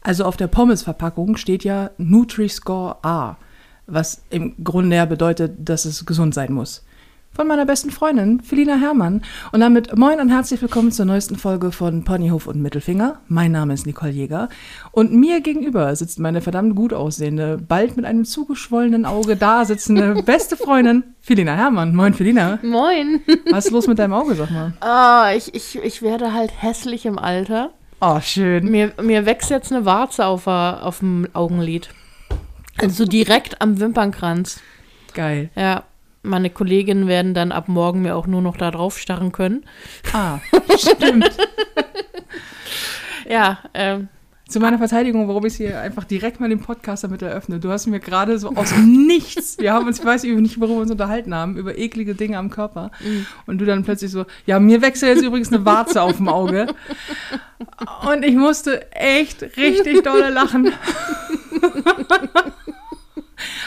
Also auf der Pommesverpackung steht ja Nutri-Score A, was im Grunde ja bedeutet, dass es gesund sein muss. Von meiner besten Freundin, Felina Herrmann. Und damit moin und herzlich willkommen zur neuesten Folge von Ponyhof und Mittelfinger. Mein Name ist Nicole Jäger. Und mir gegenüber sitzt meine verdammt gut aussehende, bald mit einem zugeschwollenen Auge da sitzende beste Freundin, Felina Herrmann. Moin, Felina. Moin. Was ist los mit deinem Auge, sag mal? Ah, ich, ich, ich werde halt hässlich im Alter. Oh, schön. Mir, mir wächst jetzt eine Warze auf, auf dem Augenlid. Also direkt am Wimpernkranz. Geil. Ja, meine Kolleginnen werden dann ab morgen mir auch nur noch da drauf starren können. Ah, stimmt. Ja, ähm, Zu meiner Verteidigung, warum ich hier einfach direkt mal den Podcast damit eröffne. Du hast mir gerade so aus Nichts, wir haben uns, ich weiß nicht, worüber wir uns unterhalten haben, über eklige Dinge am Körper. Und du dann plötzlich so, ja, mir wächst ja jetzt übrigens eine Warze auf dem Auge. Und ich musste echt richtig dolle lachen.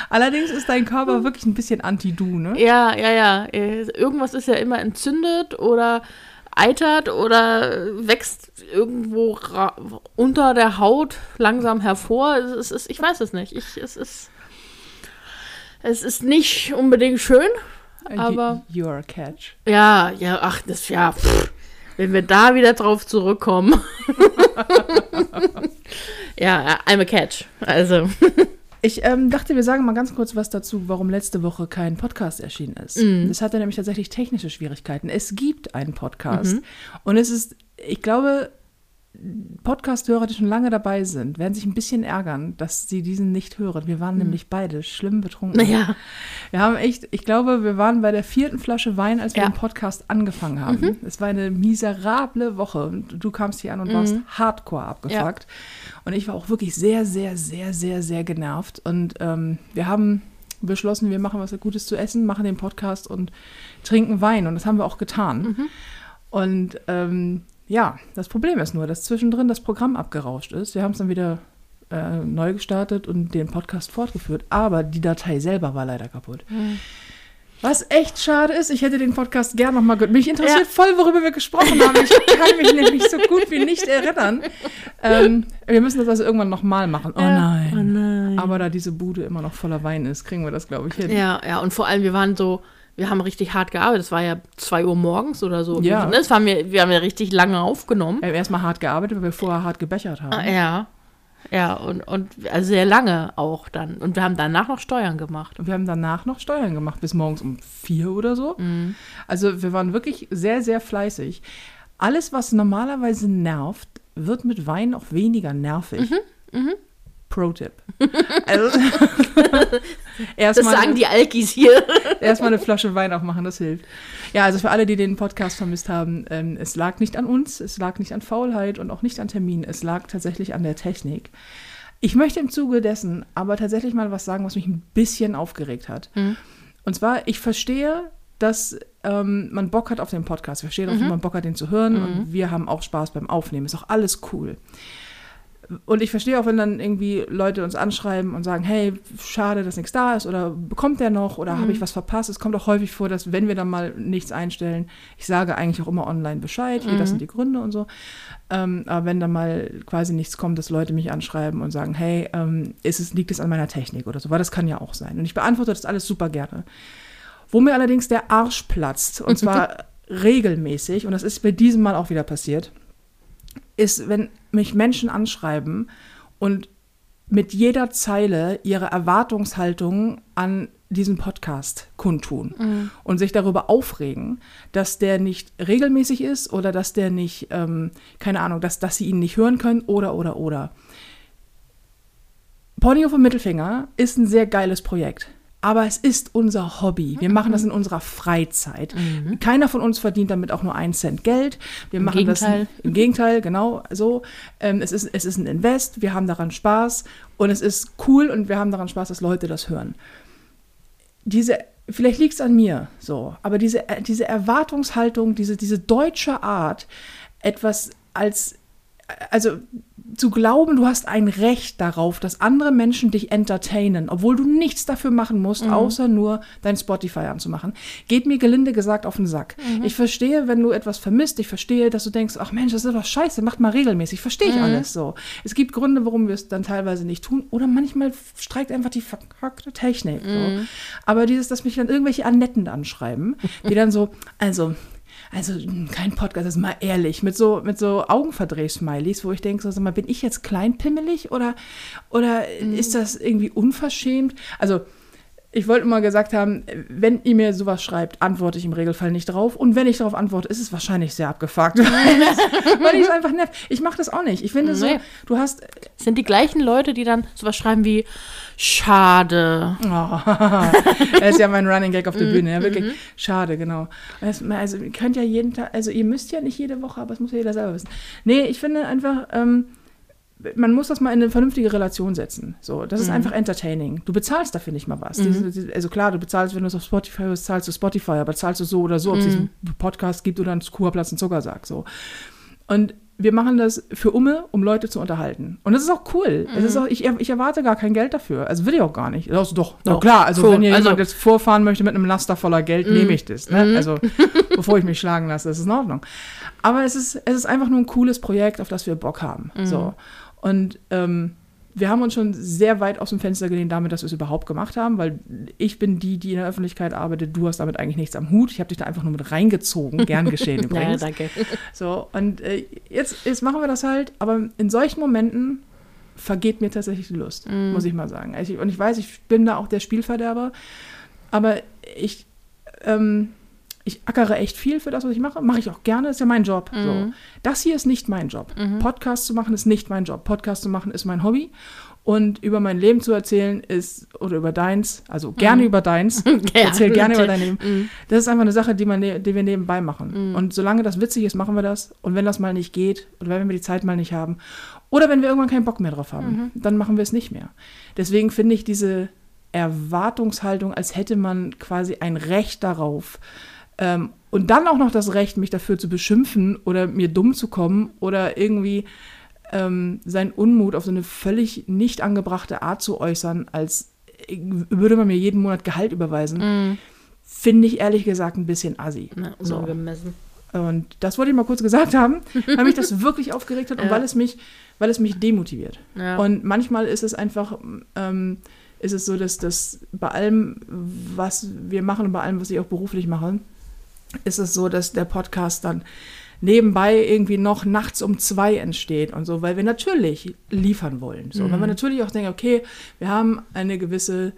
Allerdings ist dein Körper wirklich ein bisschen anti-du, ne? ja, ja, ja. Äh, Irgendwas ist ja immer entzündet oder eitert oder wächst irgendwo unter der Haut langsam hervor. Es ist, ich weiß es nicht. Ich, es ist. Es ist nicht unbedingt schön, aber You are a catch. ja, ja, ach, das ja, pff, wenn wir da wieder drauf zurückkommen. ja, I'm a catch. Also, Ich ähm, dachte, wir sagen mal ganz kurz was dazu, warum letzte Woche kein Podcast erschienen ist. Das hatte nämlich tatsächlich technische Schwierigkeiten. Es gibt einen Podcast und es ist, ich glaube, Podcast-Hörer, die schon lange dabei sind, werden sich ein bisschen ärgern, dass sie diesen nicht hören. Wir waren nämlich beide schlimm betrunken. naja, Wir haben echt, ich glaube, wir waren bei der vierten Flasche Wein, als wir Ja. Mhm. den Podcast angefangen haben. Es war eine miserable Woche. Und Du kamst hier an und warst hardcore abgefuckt. Und ich war auch wirklich sehr, sehr, sehr, sehr, sehr genervt. Und ähm, wir haben beschlossen, wir machen was Gutes zu essen, machen den Podcast und trinken Wein. Und das haben wir auch getan. Mhm. Und ähm, ja, das Problem ist nur, dass zwischendrin das Programm abgerauscht ist. Wir haben es dann wieder äh, neu gestartet und den Podcast fortgeführt, aber die Datei selber war leider kaputt. Was echt schade ist, ich hätte den Podcast gern nochmal gehört. Mich interessiert Ja. voll, worüber wir gesprochen haben. Ich kann mich nämlich so gut wie nicht erinnern. Ähm, wir müssen das also irgendwann nochmal machen. Oh Ja. nein. Oh nein. Aber da diese Bude immer noch voller Wein ist, kriegen wir das, glaube ich, hin. ja, ja, und vor allem, wir waren so, wir haben richtig hart gearbeitet. Es war ja 2 Uhr morgens oder so. Ja. Ne, Das waren wir, wir haben ja richtig lange aufgenommen. Wir haben erstmal hart gearbeitet, weil wir vorher hart gebechert haben. Ah, Ja. Ja, und, und also sehr lange auch dann. Und wir haben danach noch Steuern gemacht. Und wir haben danach noch Steuern gemacht, bis morgens um vier oder so. Mhm. Also wir waren wirklich sehr, sehr fleißig. Alles, was normalerweise nervt, wird mit Wein auch weniger nervig. Mhm, Pro-Tipp. Also, Das sagen die Alkis hier. erstmal eine Flasche Wein aufmachen, das hilft. Ja, also für alle, die den Podcast vermisst haben, ähm, es lag nicht an uns, es lag nicht an Faulheit und auch nicht an Terminen, es lag tatsächlich an der Technik. Ich möchte im Zuge dessen aber tatsächlich mal was sagen, was mich ein bisschen aufgeregt hat. Und zwar, ich verstehe, dass ähm, man Bock hat auf den Podcast. Ich verstehe, dass man Bock hat, den zu hören. Und wir haben auch Spaß beim Aufnehmen. Ist auch alles cool. Und ich verstehe auch, wenn dann irgendwie Leute uns anschreiben und sagen, hey, schade, dass nichts da ist oder bekommt der noch oder habe ich was verpasst. Es kommt auch häufig vor, dass wenn wir dann mal nichts einstellen, ich sage eigentlich auch immer online Bescheid, hier, das sind die Gründe und so. Ähm, aber wenn dann mal quasi nichts kommt, dass Leute mich anschreiben und sagen, hey, ähm, ist es, liegt es an meiner Technik oder so, weil das kann ja auch sein. Und ich beantworte das alles super gerne. Wo mir allerdings der Arsch platzt, und zwar regelmäßig, und das ist bei diesem Mal auch wieder passiert, ist, wenn mich Menschen anschreiben und mit jeder Zeile ihre Erwartungshaltung an diesen Podcast kundtun und sich darüber aufregen, dass der nicht regelmäßig ist oder dass der nicht, ähm, keine Ahnung, dass, dass sie ihn nicht hören können oder, oder, oder. Ponyhof und Mittelfinger ist ein sehr geiles Projekt. Aber es ist unser Hobby. Wir machen das in unserer Freizeit. Keiner von uns verdient damit auch nur einen Cent Geld. Wir Im machen Gegenteil. das im Gegenteil, genau so. Ähm, es, ist, es ist ein Invest, wir haben daran Spaß und es ist cool und wir haben daran Spaß, dass Leute das hören. Diese, vielleicht liegt es an mir so, aber diese, äh, diese Erwartungshaltung, diese, diese deutsche Art, etwas als, also zu glauben, du hast ein Recht darauf, dass andere Menschen dich entertainen, obwohl du nichts dafür machen musst, außer nur dein Spotify anzumachen, geht mir gelinde gesagt auf den Sack. Ich verstehe, wenn du etwas vermisst, ich verstehe, dass du denkst, ach Mensch, das ist doch scheiße, macht mal regelmäßig, verstehe ich alles so. Es gibt Gründe, warum wir es dann teilweise nicht tun oder manchmal streikt einfach die verkackte Technik. So. Aber dieses, dass mich dann irgendwelche Annetten anschreiben, die dann so, also also mh, kein Podcast, das ist mal ehrlich, mit so, mit so Augenverdreh-Smileys, wo ich denke, so, sag mal, bin ich jetzt kleinpimmelig oder, oder ist das irgendwie unverschämt? Also, ich wollte mal gesagt haben, wenn ihr mir sowas schreibt, antworte ich im Regelfall nicht drauf. Und wenn ich darauf antworte, ist es wahrscheinlich sehr abgefuckt. weil ich es einfach nervt. Ich mache das auch nicht. Ich finde so, Nee. du hast. Es sind die gleichen Leute, die dann sowas schreiben wie Schade. Oh, das ist ja mein Running Gag auf der Bühne. Ja, wirklich. Schade, genau. Also, ihr könnt ja jeden Tag, also ihr müsst ja nicht jede Woche, aber es muss ja jeder selber wissen. Nee, ich finde einfach, ähm, man muss das mal in eine vernünftige Relation setzen. So, das ist einfach entertaining. Du bezahlst dafür nicht mal was. Diese- diese- also klar, du bezahlst, wenn du es auf Spotify hörst, zahlst du Spotify, aber zahlst du so oder so, ob es diesen Podcast gibt oder einen Kurplatz und Zuckersack. So. Und wir machen das für Umme, um Leute zu unterhalten. Und das ist auch cool. Es ist auch, ich, ich erwarte gar kein Geld dafür. Also will ich auch gar nicht. Also doch, Doch, klar. Also schon. wenn hier Also- jemand jetzt vorfahren möchte mit einem Laster voller Geld, nehme ich das. Ne? Also bevor ich mich schlagen lasse, das ist in Ordnung. Aber es ist, es ist einfach nur ein cooles Projekt, auf das wir Bock haben. So. Und ähm, wir haben uns schon sehr weit aus dem Fenster gelehnt damit, dass wir es überhaupt gemacht haben, weil ich bin die, die in der Öffentlichkeit arbeitet. Du hast damit eigentlich nichts am Hut. Ich habe dich da einfach nur mit reingezogen. Gern geschehen Ja, übrigens. danke. So, und äh, jetzt, jetzt machen wir das halt, aber in solchen Momenten vergeht mir tatsächlich die Lust, muss ich mal sagen. Also ich, und ich weiß, ich bin da auch der Spielverderber, aber ich, ähm, ich ackere echt viel für das, was ich mache. Mache ich auch gerne, ist ja mein Job. So. Das hier ist nicht mein Job. Podcast zu machen ist nicht mein Job. Podcast zu machen ist mein Hobby. Und über mein Leben zu erzählen ist, oder über deins, also gerne über deins, erzähl gerne über dein Leben. Das ist einfach eine Sache, die, man, ne- die wir nebenbei machen. Und solange das witzig ist, machen wir das. Und wenn das mal nicht geht, oder wenn wir die Zeit mal nicht haben, oder wenn wir irgendwann keinen Bock mehr drauf haben, dann machen wir es nicht mehr. Deswegen finde ich diese Erwartungshaltung, als hätte man quasi ein Recht darauf, ähm, und dann auch noch das Recht, mich dafür zu beschimpfen oder mir dumm zu kommen oder irgendwie ähm, seinen Unmut auf so eine völlig nicht angebrachte Art zu äußern, als äh, würde man mir jeden Monat Gehalt überweisen, finde ich ehrlich gesagt ein bisschen assi. Na, So. Und das wollte ich mal kurz gesagt haben, weil mich das wirklich aufgeregt hat und Ja. weil es mich, weil es mich demotiviert. Ja. Und manchmal ist es einfach, ähm, ist es so, dass das bei allem, was wir machen und bei allem, was ich auch beruflich mache, ist es so, dass der Podcast dann nebenbei irgendwie noch nachts um zwei entsteht und so, weil wir natürlich liefern wollen. So, wenn wir natürlich auch denken, okay, wir haben eine gewisse,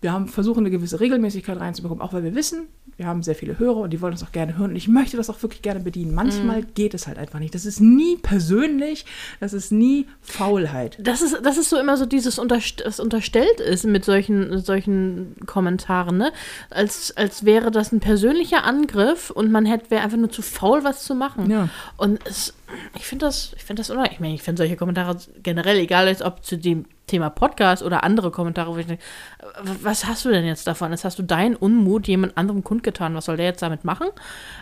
wir haben versuchen eine gewisse Regelmäßigkeit reinzubekommen, auch weil wir wissen, wir haben sehr viele Hörer und die wollen uns auch gerne hören und ich möchte das auch wirklich gerne bedienen. Manchmal geht es halt einfach nicht. Das ist nie persönlich, das ist nie Faulheit. Das ist, das ist so immer so dieses, unterst was unterstellt ist mit solchen, solchen Kommentaren, ne? Als, als wäre das ein persönlicher Angriff und man hätte, wäre einfach nur zu faul, was zu machen. Ja. Und es, ich finde das, ich finde das, oder? Ich meine, ich finde solche Kommentare generell, egal jetzt ob zu dem Thema Podcast oder andere Kommentare, wo ich denke, was hast du denn jetzt davon? Jetzt hast du deinen Unmut jemand anderem kundgetan. Was soll der jetzt damit machen?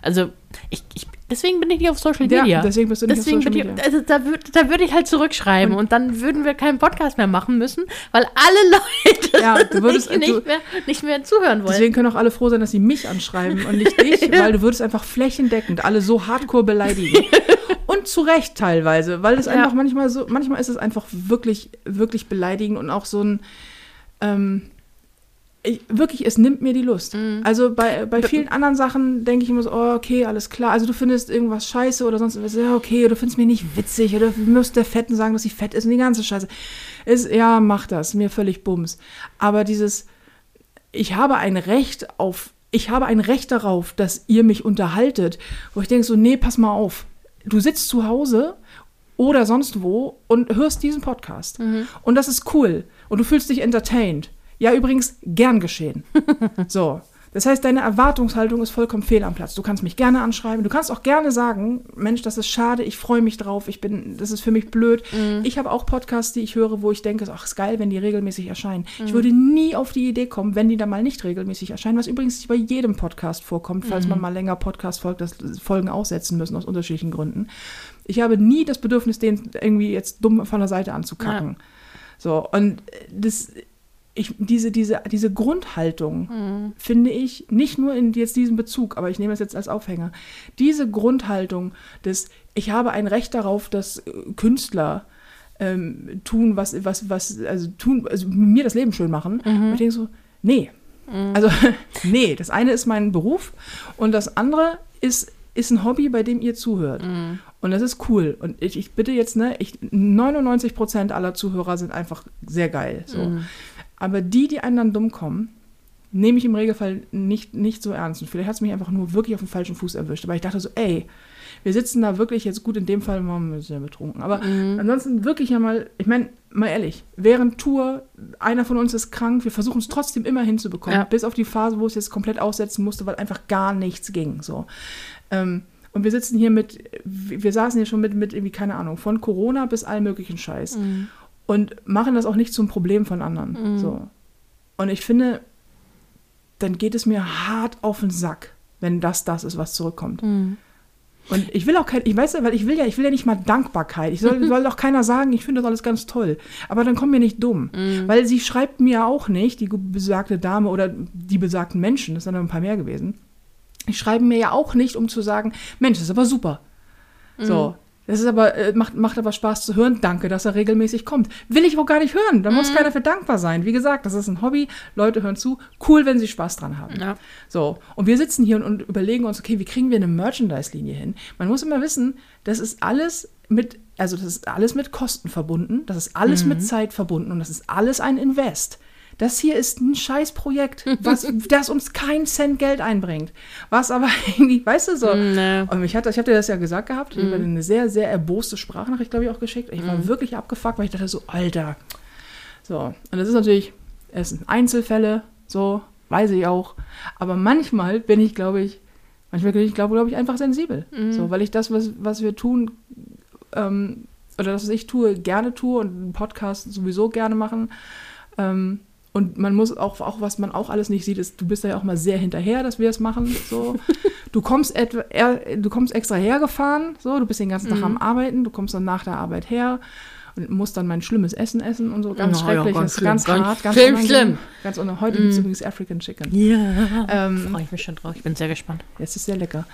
Also, ich, ich deswegen bin ich nicht auf Social Ja, Media. deswegen bist du nicht auf Social bin ich, Media. Also, da würde da würd ich halt zurückschreiben und, dann würden wir keinen Podcast mehr machen müssen, weil alle Leute Ja, du würdest- nicht, du- nicht, mehr, nicht mehr zuhören wollen. Deswegen können auch alle froh sein, dass sie mich anschreiben und nicht dich, weil du würdest einfach flächendeckend alle so hardcore beleidigen. Und zu Recht teilweise, weil es Ja. einfach manchmal so, manchmal ist es einfach wirklich, wirklich beleidigend und auch so ein, ähm, ich, wirklich, es nimmt mir die Lust. Mhm. Also bei, bei vielen anderen Sachen denke ich immer so, oh, okay, alles klar. Also du findest irgendwas scheiße oder sonst was, ja, okay, oder du findest mir nicht witzig oder du musst der Fetten sagen, dass sie fett ist und die ganze Scheiße. Ist, ja, mach das, mir völlig bums. Aber dieses, ich habe ein Recht auf, ich habe ein Recht darauf, dass ihr mich unterhaltet, wo ich denke so, nee, pass mal auf. Du sitzt zu Hause oder sonst wo und hörst diesen Podcast. Und das ist cool. Und du fühlst dich entertained. Ja, übrigens, gern geschehen. so. Das heißt, deine Erwartungshaltung ist vollkommen fehl am Platz. Du kannst mich gerne anschreiben. Du kannst auch gerne sagen, Mensch, das ist schade, ich freue mich drauf, ich bin, das ist für mich blöd. Ich habe auch Podcasts, die ich höre, wo ich denke, ach, ist geil, wenn die regelmäßig erscheinen. Ich würde nie auf die Idee kommen, wenn die dann mal nicht regelmäßig erscheinen, was übrigens bei jedem Podcast vorkommt, falls man mal länger Podcast folgt, dass Folgen aussetzen müssen aus unterschiedlichen Gründen. Ich habe nie das Bedürfnis, den irgendwie jetzt dumm von der Seite anzukacken. So, und das, ich, diese, diese, diese Grundhaltung, finde ich, nicht nur in jetzt diesem Bezug, aber ich nehme es jetzt als Aufhänger, diese Grundhaltung des, ich habe ein Recht darauf, dass äh, Künstler ähm, tun, was, was, was, also tun, also mir das Leben schön machen. Und ich denke so, nee. Also, nee, das eine ist mein Beruf und das andere ist, ist ein Hobby, bei dem ihr zuhört. Und das ist cool. Und ich, ich bitte jetzt, ne, ich, 99 Prozent aller Zuhörer sind einfach sehr geil. So. Aber die, die einen dann dumm kommen, nehme ich im Regelfall nicht, nicht so ernst. Und vielleicht hat es mich einfach nur wirklich auf den falschen Fuß erwischt. Aber ich dachte so, ey, wir sitzen da wirklich jetzt gut, in dem Fall waren wir sehr betrunken. Aber ansonsten wirklich ja mal, ich meine, mal ehrlich, während Tour, einer von uns ist krank, wir versuchen es trotzdem immer hinzubekommen, Ja. bis auf die Phase, wo es jetzt komplett aussetzen musste, weil einfach gar nichts ging. So. Ähm, und wir sitzen hier mit, wir saßen hier schon mit, mit irgendwie, keine Ahnung, von Corona bis all möglichen Scheiß. Und machen das auch nicht zum Problem von anderen. So. Und ich finde, dann geht es mir hart auf den Sack, wenn das das ist, was zurückkommt. Und ich will auch kein, ich weiß ja, weil ich will ja, ich will ja nicht mal Dankbarkeit. Ich soll, soll auch keiner sagen, ich finde das alles ganz toll. Aber dann komm mir nicht dumm. Weil sie schreibt mir auch nicht, die besagte Dame oder die besagten Menschen, das sind dann ein paar mehr gewesen, die schreiben mir ja auch nicht, um zu sagen, Mensch, das ist aber super. So. Das ist aber, äh, macht, macht aber Spaß zu hören. Danke, dass er regelmäßig kommt. Will ich auch gar nicht hören. Da muss keiner für dankbar sein. Wie gesagt, das ist ein Hobby. Leute hören zu. Cool, wenn sie Spaß dran haben. Ja. So. Und wir sitzen hier und, und überlegen uns, okay, wie kriegen wir eine Merchandise-Linie hin? Man muss immer wissen, das ist alles mit, also das ist alles mit Kosten verbunden. Das ist alles mit Zeit verbunden und das ist alles ein Invest. Das hier ist ein Scheißprojekt, was, das uns keinen Cent Geld einbringt. Was aber irgendwie, weißt du so. Nee. Und mich hat, ich habe dir das ja gesagt gehabt, ich habe eine sehr, sehr erboste Sprachnachricht, glaube ich, auch geschickt. Ich war wirklich abgefuckt, weil ich dachte so, Alter. So, und das ist natürlich, es sind Einzelfälle, so, weiß ich auch. Aber manchmal bin ich, glaube ich, manchmal bin ich, glaube glaube ich, einfach sensibel. So, weil ich das, was, was wir tun, ähm, oder das, was ich tue, gerne tue und einen Podcast sowieso gerne machen. Ähm, und man muss auch, auch, was man auch alles nicht sieht, ist, du bist da ja auch mal sehr hinterher, dass wir es machen. So. du, kommst etwa, du kommst extra hergefahren, so, du bist den ganzen Tag am Arbeiten, du kommst dann nach der Arbeit her und musst dann mein schlimmes Essen essen und so. Ganz Ja, ja, schrecklich, ganz das ist schlimm, ganz, ganz hart, ganz schlimm, schlimm. Ganz unangenehm. Heute gibt es übrigens African Chicken. Ja. Ähm, Freue ich mich schon drauf. Ich bin sehr gespannt. es ist sehr lecker.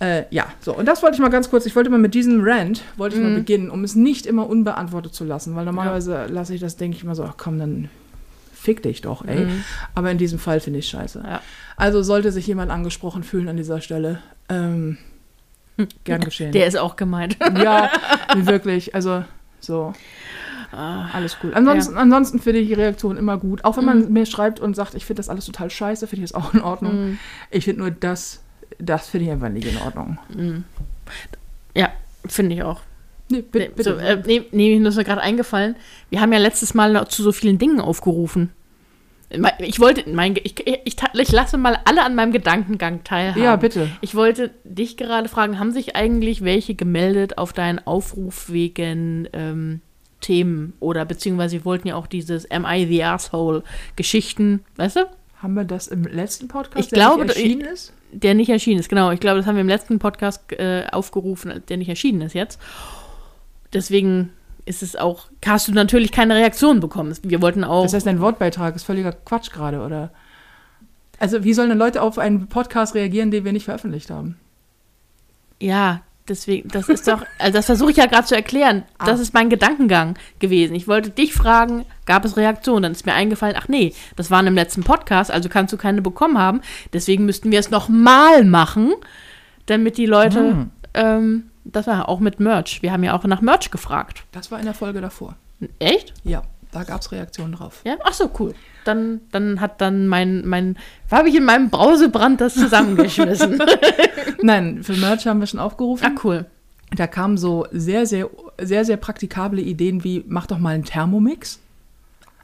Äh, ja, so, und das wollte ich mal ganz kurz, ich wollte mal mit diesem Rant, wollte ich mal beginnen, um es nicht immer unbeantwortet zu lassen, weil normalerweise lasse ich das, denke ich immer so, ach komm, dann fick dich doch, ey. Aber in diesem Fall finde ich scheiße. Ja. Also sollte sich jemand angesprochen fühlen an dieser Stelle, ähm, gern geschehen. Der ist auch gemeint. ja, wirklich, also so. Alles cool. Ansonsten, ansonsten finde ich die Reaktion immer gut. Auch wenn man mir schreibt und sagt, ich finde das alles total scheiße, finde ich das auch in Ordnung. Ich finde nur das, das finde ich einfach nicht in Ordnung. Ja, finde ich auch. Nee, bitte. Nee, so, äh, nee, nee, mir ist mir gerade eingefallen. Wir haben ja letztes Mal zu so vielen Dingen aufgerufen. Ich wollte, mein, ich, ich, ich lasse mal alle an meinem Gedankengang teilhaben. Ja, bitte. Ich wollte dich gerade fragen, haben sich eigentlich welche gemeldet auf deinen Aufruf wegen ähm, Themen oder beziehungsweise wir wollten ja auch dieses Am I the Asshole Geschichten, weißt du? Haben wir das im letzten Podcast, Ich glaube, nicht erschienen ist? Der nicht erschienen ist, genau. Ich glaube, das haben wir im letzten Podcast äh, aufgerufen, der nicht erschienen ist jetzt. Deswegen ist es auch, hast du natürlich keine Reaktion bekommen. Wir wollten auch. Das heißt, dein Wortbeitrag ist völliger Quatsch gerade, oder? Also, wie sollen denn Leute auf einen Podcast reagieren, den wir nicht veröffentlicht haben? Ja, deswegen, das ist doch, also das versuche ich ja gerade zu erklären. Das Ah. ist mein Gedankengang gewesen. Ich wollte dich fragen, gab es Reaktionen? Dann ist mir eingefallen, ach nee, das waren im letzten Podcast, also kannst du keine bekommen haben. Deswegen müssten wir es nochmal machen, damit die Leute, Hm. ähm, das war auch mit Merch. Wir haben ja auch nach Merch gefragt. Das war in der Folge davor. Echt? Ja, da gab es Reaktionen drauf. Ja? Ach so, cool. Dann, dann hat dann mein, mein, habe ich in meinem Brausebrand das zusammengeschmissen. Nein, für Merch haben wir schon aufgerufen. ah, cool. Da kamen so sehr, sehr, sehr, sehr praktikable Ideen wie, mach doch mal einen Thermomix.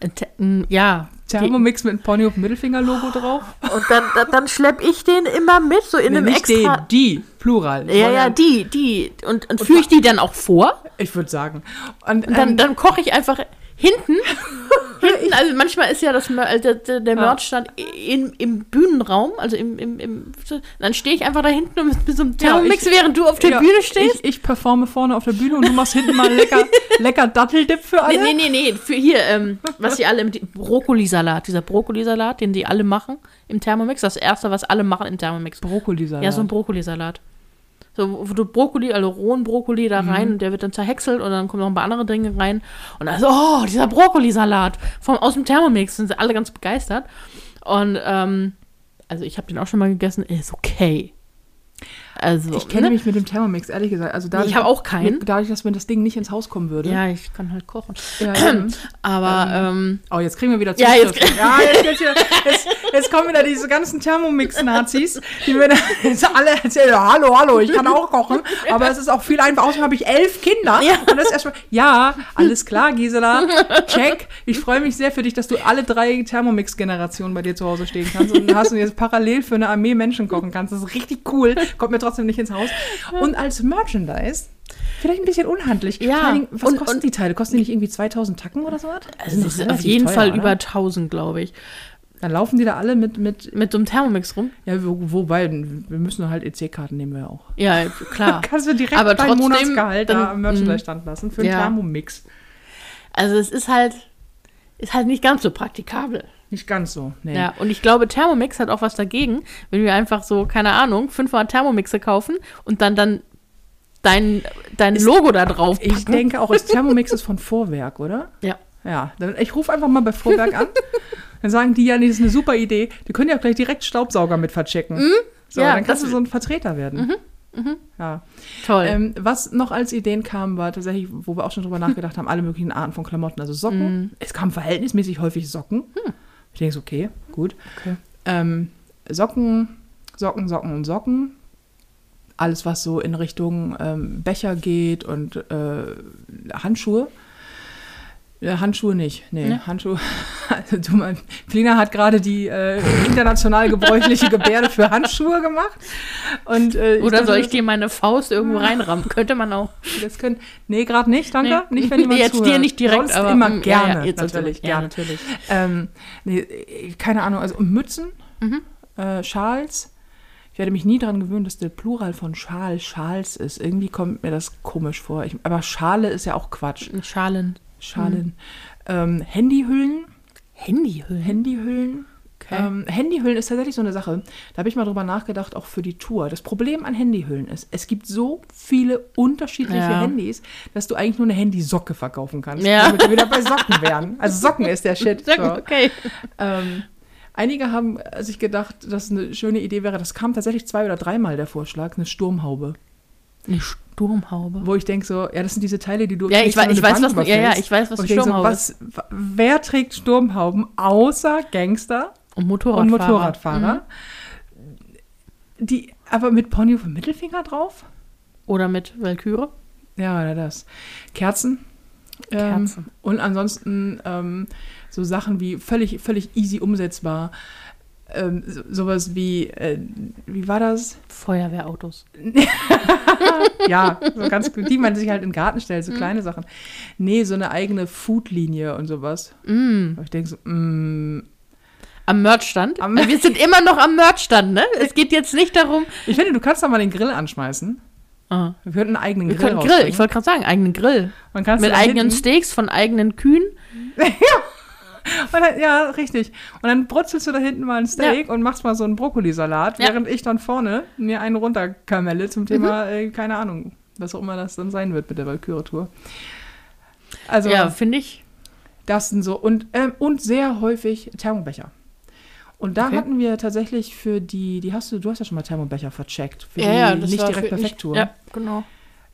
Äh, te- m, Ja. Thermomix mit einem Pony auf Mittelfinger-Logo drauf. Und dann, dann, dann schlepp ich den immer mit, so in Nee, einem nicht extra. den, die, Plural. Ja, ja, die, die. Und, und führe ich die dann auch vor? Ich würde sagen. Und, Und dann, ähm, dann koche ich einfach hinten, hinten, also manchmal ist ja das, äh, der, der, der Ja. Merchstand in, im Bühnenraum, also im, im, im dann stehe ich einfach da hinten mit, mit so einem Ja, Thermomix, ich- während du auf der Ja, Bühne stehst. Ich, ich performe vorne auf der Bühne und du machst hinten mal lecker, lecker Datteldip für alle. Nee, nee, nee, nee, für hier, ähm, was die alle, im Brokkolisalat, dieser Brokkolisalat, den die alle machen im Thermomix, das erste, was alle machen im Thermomix. Brokkolisalat. Ja, so ein Brokkolisalat. So, wo du Brokkoli, also rohen Brokkoli da Mhm. rein und der wird dann zerhäckselt und dann kommen noch ein paar andere Dinge rein. Und dann so, oh, dieser Brokkolisalat vom, aus dem Thermomix, sind sie alle ganz begeistert. Und, ähm, also ich habe den auch schon mal gegessen, ist okay. Also, Ich kenne ne? mich mit dem Thermomix, ehrlich gesagt. Also dadurch, Ich habe auch keinen. Dadurch, dass mir das Ding nicht ins Haus kommen würde. Ja, ich kann halt kochen. Ja. Aber, ähm, Oh, jetzt kriegen wir wieder Ja, jetzt- Zuschriften. ja, jetzt, jetzt, jetzt, jetzt kommen wieder diese ganzen Thermomix-Nazis, die mir jetzt alle erzählen, hallo, hallo, ich kann auch kochen, aber es ist auch viel einfacher. Außerdem habe ich elf Kinder. Ja. Und das erstmal, ja, alles klar, Gisela, check. Ich freue mich sehr für dich, dass du alle drei Thermomix-Generationen bei dir zu Hause stehen kannst und hast du jetzt parallel für eine Armee Menschen kochen kannst. Das ist richtig cool. Kommt mir trotzdem nicht ins Haus. Und als Merchandise Vielleicht ein bisschen unhandlich. Ja. Vor Dingen, was Und- kosten und- die Teile? Kosten die nicht irgendwie 2000 Tacken oder so was? also das ist auf jeden Fall über 1000, glaube ich. Dann laufen die da alle mit, mit Mit so einem Thermomix rum. ja, wo, wobei, wir müssen halt EC-Karten nehmen wir ja auch. Ja, klar. Kannst du direkt Aber trotzdem, Monatsgehalt da dann- am Merchandise-Stand lassen für einen Ja. Thermomix. Also es ist halt, ist halt nicht ganz so praktikabel. Nicht ganz so, nee. Ja, und ich glaube, Thermomix hat auch was dagegen, wenn wir einfach so, keine Ahnung, fünfmal Thermomixe kaufen und dann dann dein, dein Ist- Logo da drauf packen. Ich denke auch, das Thermomix ist von Vorwerk, oder? Ja. Ja, dann, ich rufe einfach mal bei Vorwerk an. Dann sagen die, ja, nee, das ist eine super Idee. Die können ja gleich direkt Staubsauger mit verchecken. So, Mhm. Ja, dann kannst Mhm, du so ein Vertreter werden. Ja. Toll. Ähm, was noch als Ideen kam, war tatsächlich, wo wir auch schon drüber nachgedacht haben, alle möglichen Arten von Klamotten. Also Socken. Mhm. Es kamen verhältnismäßig häufig Socken. Ich denke, okay, gut. Okay. Ähm, Socken, Socken, Socken und Socken. Alles, was so in Richtung ähm, Becher geht und äh, Handschuhe. Ja, Handschuhe nicht. Nee, Ne? Handschuhe. Also, du, mein, Flina hat gerade die äh, international gebräuchliche Gebärde für Handschuhe gemacht. Und, äh, Oder soll ich dir meine Faust irgendwo reinrammen? Könnte man auch. das können, nee, gerade nicht, danke. Nee. Nicht, wenn jemand Jetzt dir zuhört. nicht direkt, Sonst aber immer mm, gerne, ja, ja, jetzt natürlich, Ja, gerne. natürlich. Ähm, nee, äh, keine Ahnung, also Mützen, Mhm. äh, Schals. Ich werde mich nie daran gewöhnen, dass der Plural von Schal Schals ist. Irgendwie kommt mir das komisch vor. Ich, aber Schale ist ja auch Quatsch. Schalen. Schalen. Ähm, Handyhüllen. Handyhüllen. Handyhüllen. Okay. Ähm, Handyhüllen ist tatsächlich so eine Sache. Da habe ich mal drüber nachgedacht, auch für die Tour. Das Problem an Handyhüllen ist, es gibt so viele unterschiedliche Ja. Handys, dass du eigentlich nur eine Handysocke verkaufen kannst. Ja. Damit wir wieder bei Socken wären. Also Socken ist der Shit. So. Okay. Ähm, einige haben sich gedacht, dass eine schöne Idee wäre, das kam tatsächlich zwei oder dreimal der Vorschlag, eine Sturmhaube. Eine Sturmhaube. Wo ich denke so, ja, das sind diese Teile, die du Ja, ich weiß, ich weiß, was, ja, ja, ich weiß, was eine so, Sturmhaube ist. was, wer trägt Sturmhauben außer Gangster Und und Motorradfahrer. Mhm. Motorradfahrer? Die aber mit Pony dem Mittelfinger drauf? Oder mit Valkyrie. Ja, oder das. Kerzen. Ähm, Kerzen. und ansonsten ähm, so Sachen wie völlig, völlig easy umsetzbar. Ähm, so, sowas wie, äh, wie war das? Feuerwehrautos. Ja, so ganz gut. Die man sich halt in den Garten stellt, so kleine Sachen. Nee, so eine eigene Foodlinie und sowas. Mm. Ich denke so, mm, Am Merchstand. Am- Wir sind immer noch am Merchstand, ne? Es geht jetzt nicht darum. ich finde, du kannst doch mal den Grill anschmeißen. Ah. Wir könnten einen eigenen Wir Grill Grill. Ich wollte gerade sagen, eigenen Grill. Mit eigenen hinten- Steaks von eigenen Kühen. Und dann, ja, richtig. Und dann brutzelst du da hinten mal ein Steak und machst mal so einen Brokkolisalat, Ja. während ich dann vorne mir einen runterkamelle zum Thema, äh, keine Ahnung, was auch immer das dann sein wird mit der Valkyrie-Tour. Also, Ja, finde ich. das sind so. Und, ähm, und sehr häufig Thermobecher. Und da Okay. hatten wir tatsächlich für die, die hast du, du hast ja schon mal Thermobecher vercheckt, für ja, ja, die das nicht direkt für- perfekt Tour. Ja, genau.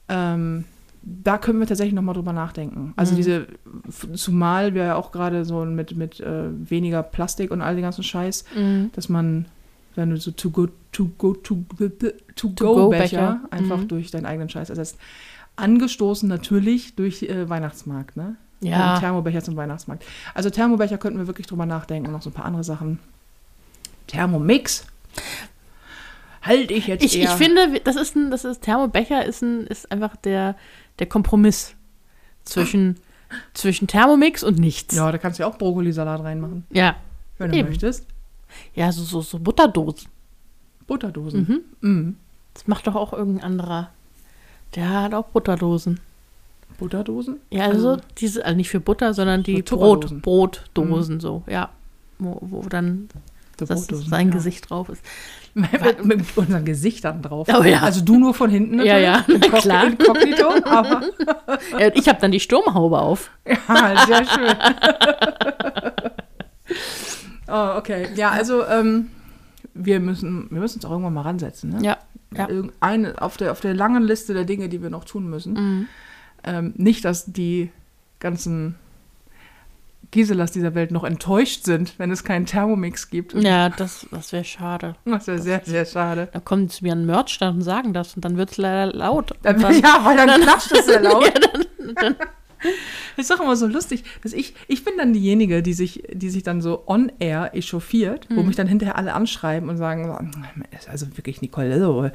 Ähm, da können wir tatsächlich noch mal drüber nachdenken. Also Mhm. diese, zumal wir ja auch gerade so mit, mit äh, weniger Plastik und all den ganzen Scheiß, Mhm. dass man, wenn du so to go, to go, to, to To-go-Becher, go Becher einfach mhm. durch deinen eigenen Scheiß ersetzt. Angestoßen natürlich durch äh, Weihnachtsmarkt, ne? Ja. Und Thermobecher zum Weihnachtsmarkt. Also Thermobecher könnten wir wirklich drüber nachdenken und noch so ein paar andere Sachen. Thermomix. Halte ich jetzt Ich, eher. ich finde, das ist ein, das ist Thermobecher ist ein, ist einfach der, der Kompromiss zwischen zwischen Thermomix und nichts. Ja, da kannst du ja auch Brokkolisalat reinmachen, Ja, wenn du Eben. möchtest. ja so, so, so Butterdosen. Butterdosen. Mhm. Das macht doch auch irgendein anderer. Der hat auch Butterdosen. Butterdosen? Ja, also diese, also nicht für Butter, sondern die So Brot. Brotdosen so, ja. Wo, wo dann das sein ja. Gesicht drauf ist. Mit, mit unseren Gesichtern drauf. Oh ja. Also du nur von hinten Ja, ja, natürlich, na klar. Inkognito, aber Ja, ich habe dann die Sturmhaube auf. ja, sehr schön. oh, okay. Ja, also ähm, wir müssen wir müssen uns auch irgendwann mal ransetzen. Ne? Ja, ja. Irgendeine, auf, der, auf der langen Liste der Dinge, die wir noch tun müssen. Mhm. Ähm, nicht, dass die ganzen Giselas dieser Welt noch enttäuscht sind, wenn es keinen Thermomix gibt. Ja, das, das wäre schade. Das wäre sehr, sehr schade. Da kommen sie zu mir an den Merchstand und sagen das und dann wird es leider laut. Dann, dann, ja, weil dann, klatscht es sehr laut. Ja, dann, dann, Das ist doch immer so lustig, dass ich, ich bin dann diejenige, die sich, die sich dann so on air echauffiert, wo mich dann hinterher alle anschreiben und sagen, so, also wirklich, Nicole, also,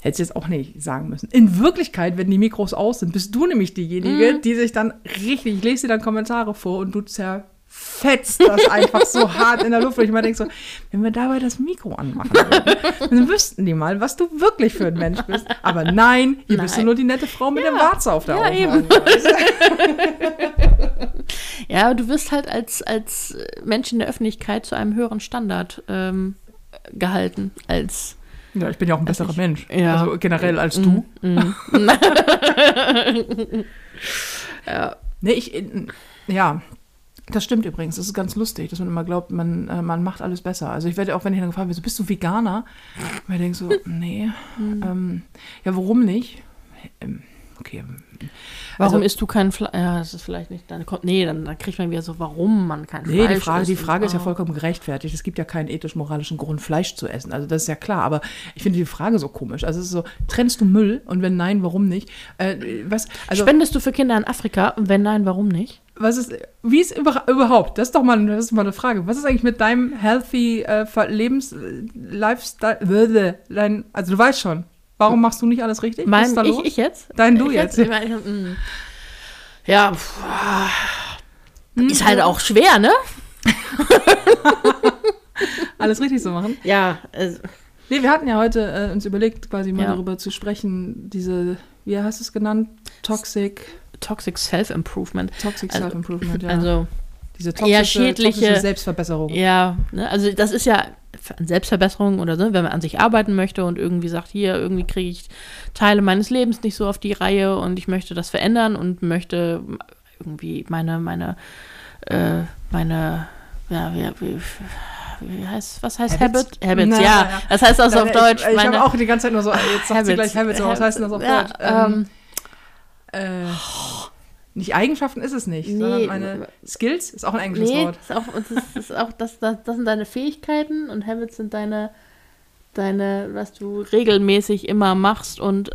hätte ich jetzt auch nicht sagen müssen. In Wirklichkeit, wenn die Mikros aus sind, bist du nämlich diejenige, die sich dann richtig, ich lese dir dann Kommentare vor und du zerfetzt das einfach so hart in der Luft, wo ich immer denke so, wenn wir dabei das Mikro anmachen würden, dann wüssten die mal, was du wirklich für ein Mensch bist. Aber nein, hier bist du Nein. nur die nette Frau mit dem Warze auf der Ja, Augenbraue. ja, du wirst halt als, als Mensch in der Öffentlichkeit zu einem höheren Standard ähm, gehalten als Ja, ich bin ja auch ein besserer ich- Mensch. ja. Also generell als du. ja, Nee, ich, äh, ja, das stimmt übrigens. Das ist ganz lustig, dass man immer glaubt, man, äh, man macht alles besser. Also ich werde auch, wenn ich dann gefragt werde, so, bist du Veganer? Und ich denke so, nee. ähm, ja, warum nicht? Ähm, okay. Warum Also- isst du kein Fleisch? Ja, das ist vielleicht nicht. Dann kommt, nee, dann, dann kriegt man wieder so, warum man kein Nee, Fleisch die Frage, die isst und Frage ist ja vollkommen gerechtfertigt. Es gibt ja keinen ethisch-moralischen Grund, Fleisch zu essen. Also das ist ja klar. Aber ich finde die Frage so komisch. Also es ist so, trennst du Müll? Und wenn nein, warum nicht? Äh, was, also, Spendest du für Kinder in Afrika? Und wenn nein, warum nicht? Was ist, wie ist über, überhaupt, das ist doch mal, das ist mal eine Frage, was ist eigentlich mit deinem healthy äh, Lebens, äh, Lifestyle, also du weißt schon, warum machst du nicht alles richtig? Was Mein, ist da ich, los? ich jetzt? Dein du ich jetzt. Ich mein, mm. ja, Hm? ist halt auch schwer, ne? Alles richtig zu machen? Ja, also, Nee, wir hatten ja heute äh, uns überlegt, quasi mal Ja. darüber zu sprechen, diese, wie hast du es genannt? Toxic, Toxic Self-Improvement. Toxic Also- Self-Improvement, ja. Also, diese toxische, schädliche- toxische Selbstverbesserung. ja, ne, also das ist ja Selbstverbesserung oder so, wenn man an sich arbeiten möchte und irgendwie sagt, hier, irgendwie kriege ich Teile meines Lebens nicht so auf die Reihe und ich möchte das verändern und möchte irgendwie meine, meine, äh, meine, ja, wie, wie, wie heißt, was heißt Habits? Habit? Habits, Na, ja. Das heißt das auf ich, Deutsch. Ich meine, habe auch die ganze Zeit nur so, jetzt sagt sie gleich Habits, aber was heißt denn das auf ja, Deutsch? Ähm, Ähm, Äh, nicht Eigenschaften ist es nicht, Nee. sondern meine Skills ist auch ein englisches nee, Wort. das ist auch, das ist auch das, das, das sind deine Fähigkeiten und Habits sind deine, deine, was du regelmäßig immer machst und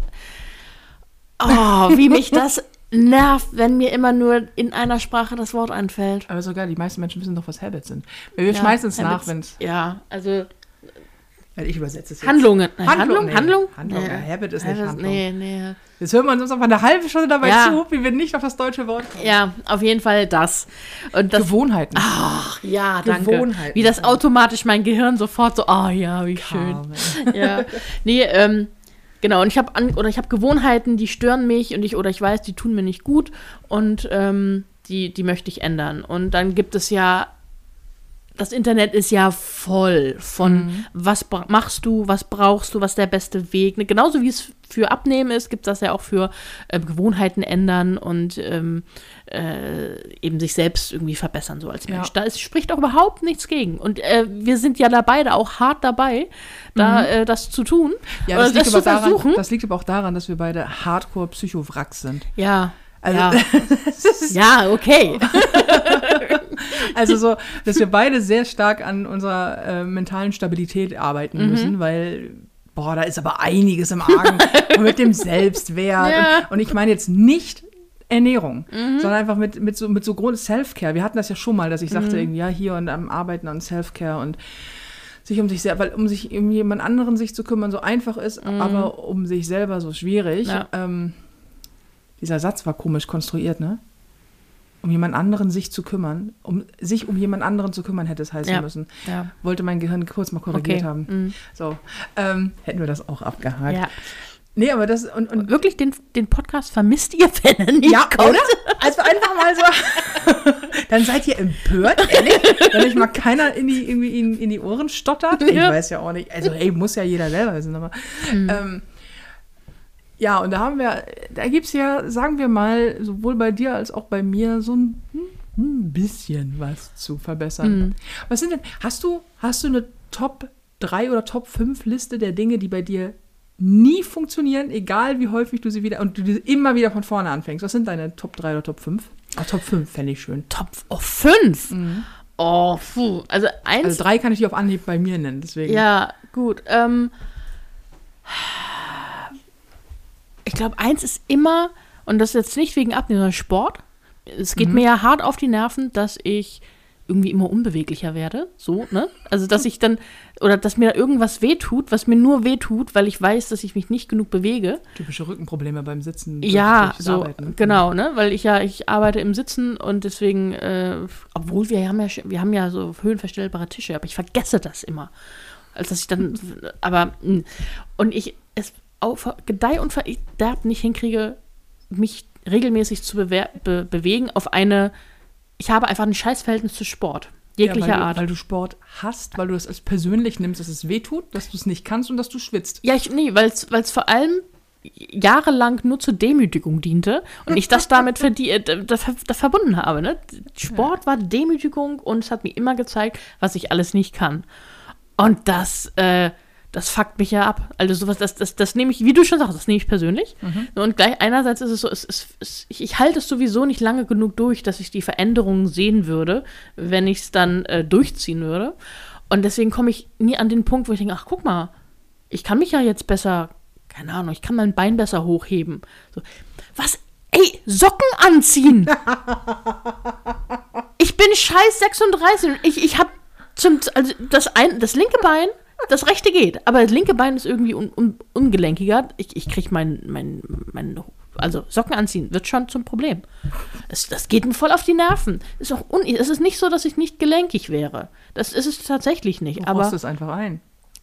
oh, wie mich das nervt, wenn mir immer nur in einer Sprache das Wort einfällt. Aber sogar die meisten Menschen wissen doch, was Habits sind. Wir Ja, schmeißen es nach, wenn es. Ja, also Ich übersetze es jetzt. Handlungen. Nein, Handlung, nee. Handlung? Handlung, ja, Habit ist nicht Habits, Handlung. Nee, nee. Jetzt hören wir uns einfach eine halbe Stunde dabei Ja. zu, wie wir nicht auf das deutsche Wort kommen. Ja, auf jeden Fall das. Und das Gewohnheiten. Ach, ja, danke. Gewohnheiten. Wie das automatisch mein Gehirn sofort so, ah ja, wie schön. Carmen. ja. Nee, ähm, genau, und ich habe an oder ich habe Gewohnheiten, die stören mich und ich oder ich weiß, die tun mir nicht gut und ähm, die, die möchte ich ändern. Und dann gibt es ja das Internet ist ja voll von was bra- machst du, was brauchst du, was ist der beste Weg. Ne? Genauso wie es für Abnehmen ist, gibt es das ja auch für ähm, Gewohnheiten ändern und ähm, äh, eben sich selbst irgendwie verbessern, so als Ja. Mensch. Da ist, spricht auch überhaupt nichts gegen. Und äh, wir sind ja da beide auch hart dabei, da äh, das zu tun. Ja, das liegt, das aber daran, das liegt aber auch daran, dass wir beide Hardcore-Psycho-Wracks sind. ja. Also, ja. ja, okay. also so, dass wir beide sehr stark an unserer äh, mentalen Stabilität arbeiten Mhm. müssen, weil, boah, da ist aber einiges im Argen mit dem Selbstwert. Ja. Und, und ich meine jetzt nicht Ernährung, Mhm. sondern einfach mit, mit so, mit so Grund Self-Care. Wir hatten das ja schon mal, dass ich Mhm. sagte, irgendwie, ja, hier und am Arbeiten an Self-Care und sich um sich selber, weil um sich um jemand anderen sich zu kümmern so einfach ist, aber um sich selber so schwierig. Mhm. Ja. Ähm, dieser Satz war komisch konstruiert, ne? um jemand anderen sich zu kümmern, um sich um jemand anderen zu kümmern, hätte es heißen Ja. müssen. Ja. Wollte mein Gehirn kurz mal korrigiert Okay. haben. Mhm. So, ähm, hätten wir das auch abgehakt. ja. Nee, aber das und, und Wirklich, den, den Podcast vermisst ihr, wenn er nicht ja, kommt? oder? Also einfach mal so. Dann seid ihr empört, ehrlich, wenn euch mal keiner in die, irgendwie in, in die Ohren stottert. Ich Ja. weiß ja auch nicht. Also, ey, muss ja jeder selber wissen. Aber, ähm, ja, und da haben wir, da gibt es ja, sagen wir mal, sowohl bei dir als auch bei mir so ein, ein bisschen was zu verbessern. Mhm. Was sind denn, hast du, hast du eine Top 3 oder Top 5 Liste der Dinge, die bei dir nie funktionieren, egal wie häufig du sie wieder und du immer wieder von vorne anfängst? Was sind deine Top 3 oder Top 5? Ah, Top 5 fände ich schön. Top oh, 5. Oh, puh. Also eins. Also drei kann ich dir auf Anhieb bei mir nennen, deswegen. Ja, gut. Ähm, ich glaube, eins ist immer, und das ist jetzt nicht wegen Abnehmen, sondern Sport. Es geht mir ja hart auf die Nerven, dass ich irgendwie immer unbeweglicher werde. So, ne? Also, dass ich dann, oder dass mir irgendwas wehtut, was mir nur wehtut, weil ich weiß, dass ich mich nicht genug bewege. Typische Rückenprobleme beim Sitzen. Ja, so, Arbeiten, genau, ne? Weil ich ja, ich arbeite im Sitzen und deswegen, äh, obwohl wir haben ja, wir haben ja so höhenverstellbare Tische, aber ich vergesse das immer. Als dass ich dann, aber, mh. und ich es auf Gedeih und Verderb nicht hinkriege, mich regelmäßig zu be bewegen auf eine, ich habe einfach ein Scheißverhältnis zu Sport. Jeglicher ja, weil Art. Du, weil du Sport hast, weil du es als persönlich nimmst, dass es wehtut, dass du es nicht kannst und dass du schwitzt. Ja, ich, nee, weil es vor allem jahrelang nur zur Demütigung diente und ich das damit verdie äh, da, da, da verbunden habe. Ne? Sport war Demütigung und es hat mir immer gezeigt, was ich alles nicht kann. Und das, äh, das fuckt mich ja ab. Also sowas, das, das, das nehme ich, wie du schon sagst, das nehme ich persönlich. Und gleich einerseits ist es so, es, es, es, ich, ich halte es sowieso nicht lange genug durch, dass ich die Veränderungen sehen würde, wenn ich es dann äh, durchziehen würde. Und deswegen komme ich nie an den Punkt, wo ich denke, ach guck mal, ich kann mich ja jetzt besser, keine Ahnung, ich kann mein Bein besser hochheben. So, was? Ey, Socken anziehen! ich bin scheiß 36 und ich, ich hab zum, also das, ein, das linke Bein, das rechte geht, aber das linke Bein ist irgendwie un, un, ungelenkiger. Ich, ich krieg mein, mein, mein, also Socken anziehen wird schon zum Problem. Es, das geht mir voll auf die Nerven. Ist auch un, es ist nicht so, dass ich nicht gelenkig wäre. Das ist es tatsächlich nicht. Du aber es einfach ein.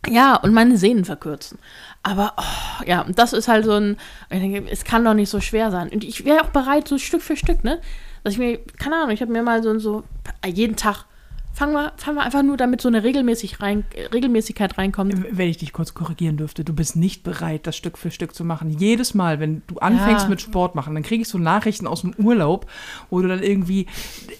ja, und meine Sehnen verkürzen. Aber, oh, ja, und das ist halt so ein, ich denke, es kann doch nicht so schwer sein. Und ich wäre auch bereit, so Stück für Stück, ne? Dass ich mir, keine Ahnung, ich habe mir mal so, so jeden Tag, fangen wir, fangen wir einfach nur damit so eine regelmäßig rein, Regelmäßigkeit reinkommt. Wenn ich dich kurz korrigieren dürfte, du bist nicht bereit, das Stück für Stück zu machen. Jedes Mal, wenn du anfängst Ja. mit Sport machen, dann kriege ich so Nachrichten aus dem Urlaub, wo du dann irgendwie,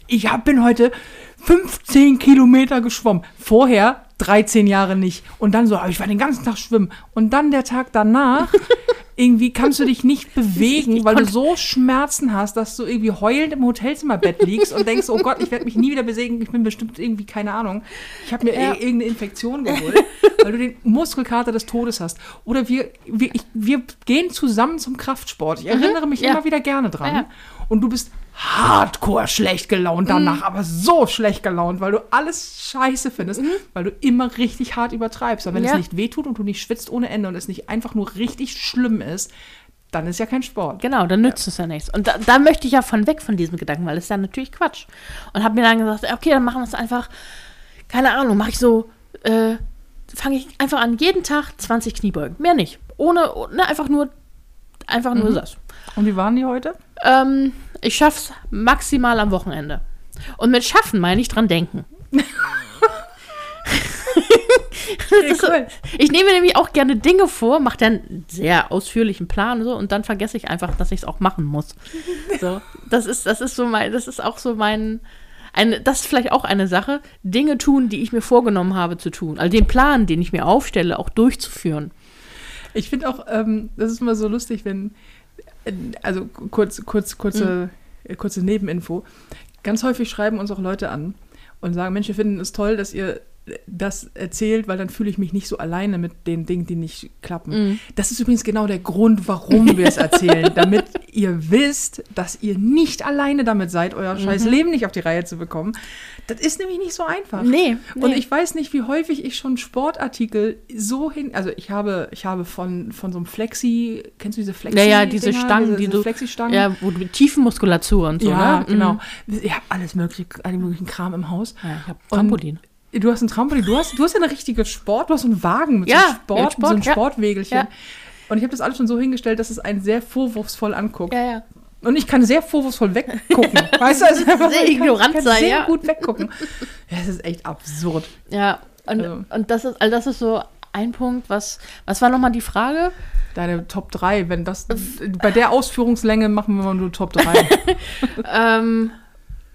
ich hab, bin heute 15 Kilometer geschwommen. Vorher 13 Jahre nicht. Und dann so, aber ich war den ganzen Tag schwimmen. Und dann der Tag danach, irgendwie kannst du dich nicht bewegen, weil du so Schmerzen hast, dass du irgendwie heulend im Hotelzimmerbett liegst und denkst, oh Gott, ich werde mich nie wieder bewegen. Ich bin bestimmt irgendwie, keine Ahnung. Ich habe mir Ja. ir- irgendeine Infektion geholt, weil du den Muskelkater des Todes hast. Oder wir, wir, ich, wir gehen zusammen zum Kraftsport. Ich erinnere mich Mhm. Ja. immer wieder gerne dran. Ja. Und du bist hardcore schlecht gelaunt Mhm. danach, aber so schlecht gelaunt, weil du alles scheiße findest, weil du immer richtig hart übertreibst. Und wenn Mhm. Ja. es nicht wehtut und du nicht schwitzt ohne Ende und es nicht einfach nur richtig schlimm ist, dann ist ja kein Sport. Genau, dann nützt es ja nichts. Und da, da möchte ich ja von weg von diesem Gedanken, weil es ist ja natürlich Quatsch. Und habe mir dann gesagt, okay, dann machen wir es einfach, keine Ahnung, mache ich so, äh, fange ich einfach an, jeden Tag 20 Kniebeugen. Mehr nicht. Ohne, oh- ne, einfach nur, einfach nur das. Und wie waren die heute? Ähm, ich schaff's maximal am Wochenende. Und mit schaffen meine ich dran denken. Ist so- Ich nehme nämlich auch gerne Dinge vor, mache dann einen sehr ausführlichen Plan und so und dann vergesse ich einfach, dass ich es auch machen muss. So, das ist, das ist so mein, das ist auch so mein, eine, das ist vielleicht auch eine Sache, Dinge tun, die ich mir vorgenommen habe zu tun. Also den Plan, den ich mir aufstelle, auch durchzuführen. Ich finde auch, ähm, das ist immer so lustig, wenn, also kurz, kurz, kurze, äh, kurze Nebeninfo. Ganz häufig schreiben uns auch Leute an und sagen, Mensch, wir finden es toll, dass ihr das erzählt, weil dann fühle ich mich nicht so alleine mit den Dingen, die nicht klappen. Mhm. Das ist übrigens genau der Grund, warum wir es erzählen, damit ihr wisst, dass ihr nicht alleine damit seid, euer Mhm. scheiß Leben nicht auf die Reihe zu bekommen. Das ist nämlich nicht so einfach. Nee, Und nee. ich weiß nicht, wie häufig ich schon Sportartikel so hin, also ich habe, ich habe von, von so einem Flexi, kennst du diese Flexi? Ja, ja, diese? Stangen, diese, die diese du- Flexi-Stangen. Ja, wo du Tiefenmuskulatur und so, ja, ne? genau. Mhm. Ich habe alles mögliche, allen möglichen Kram im Haus. Ja, ich habe Und Trampolin. Du hast ein Trampolin, du hast, du hast ja eine richtige Sport, du hast einen Wagen mit Ja, so einem Sport, ja, Sport, so einem ja. Sportwägelchen. Ja. Und ich habe das alles schon so hingestellt, dass es einen sehr vorwurfsvoll anguckt. Ja, ja. Und ich kann sehr vorwurfsvoll weggucken. weißt du, also einfach Sehr ich kann, ignorant ich kann sein, sehr ja. gut weggucken. Ja, es ist echt absurd. Ja, und, Also- und das ist, also das ist so ein Punkt, was, was war nochmal die Frage? Deine Top 3, wenn das, bei der Ausführungslänge machen wir mal nur Top 3. Ähm,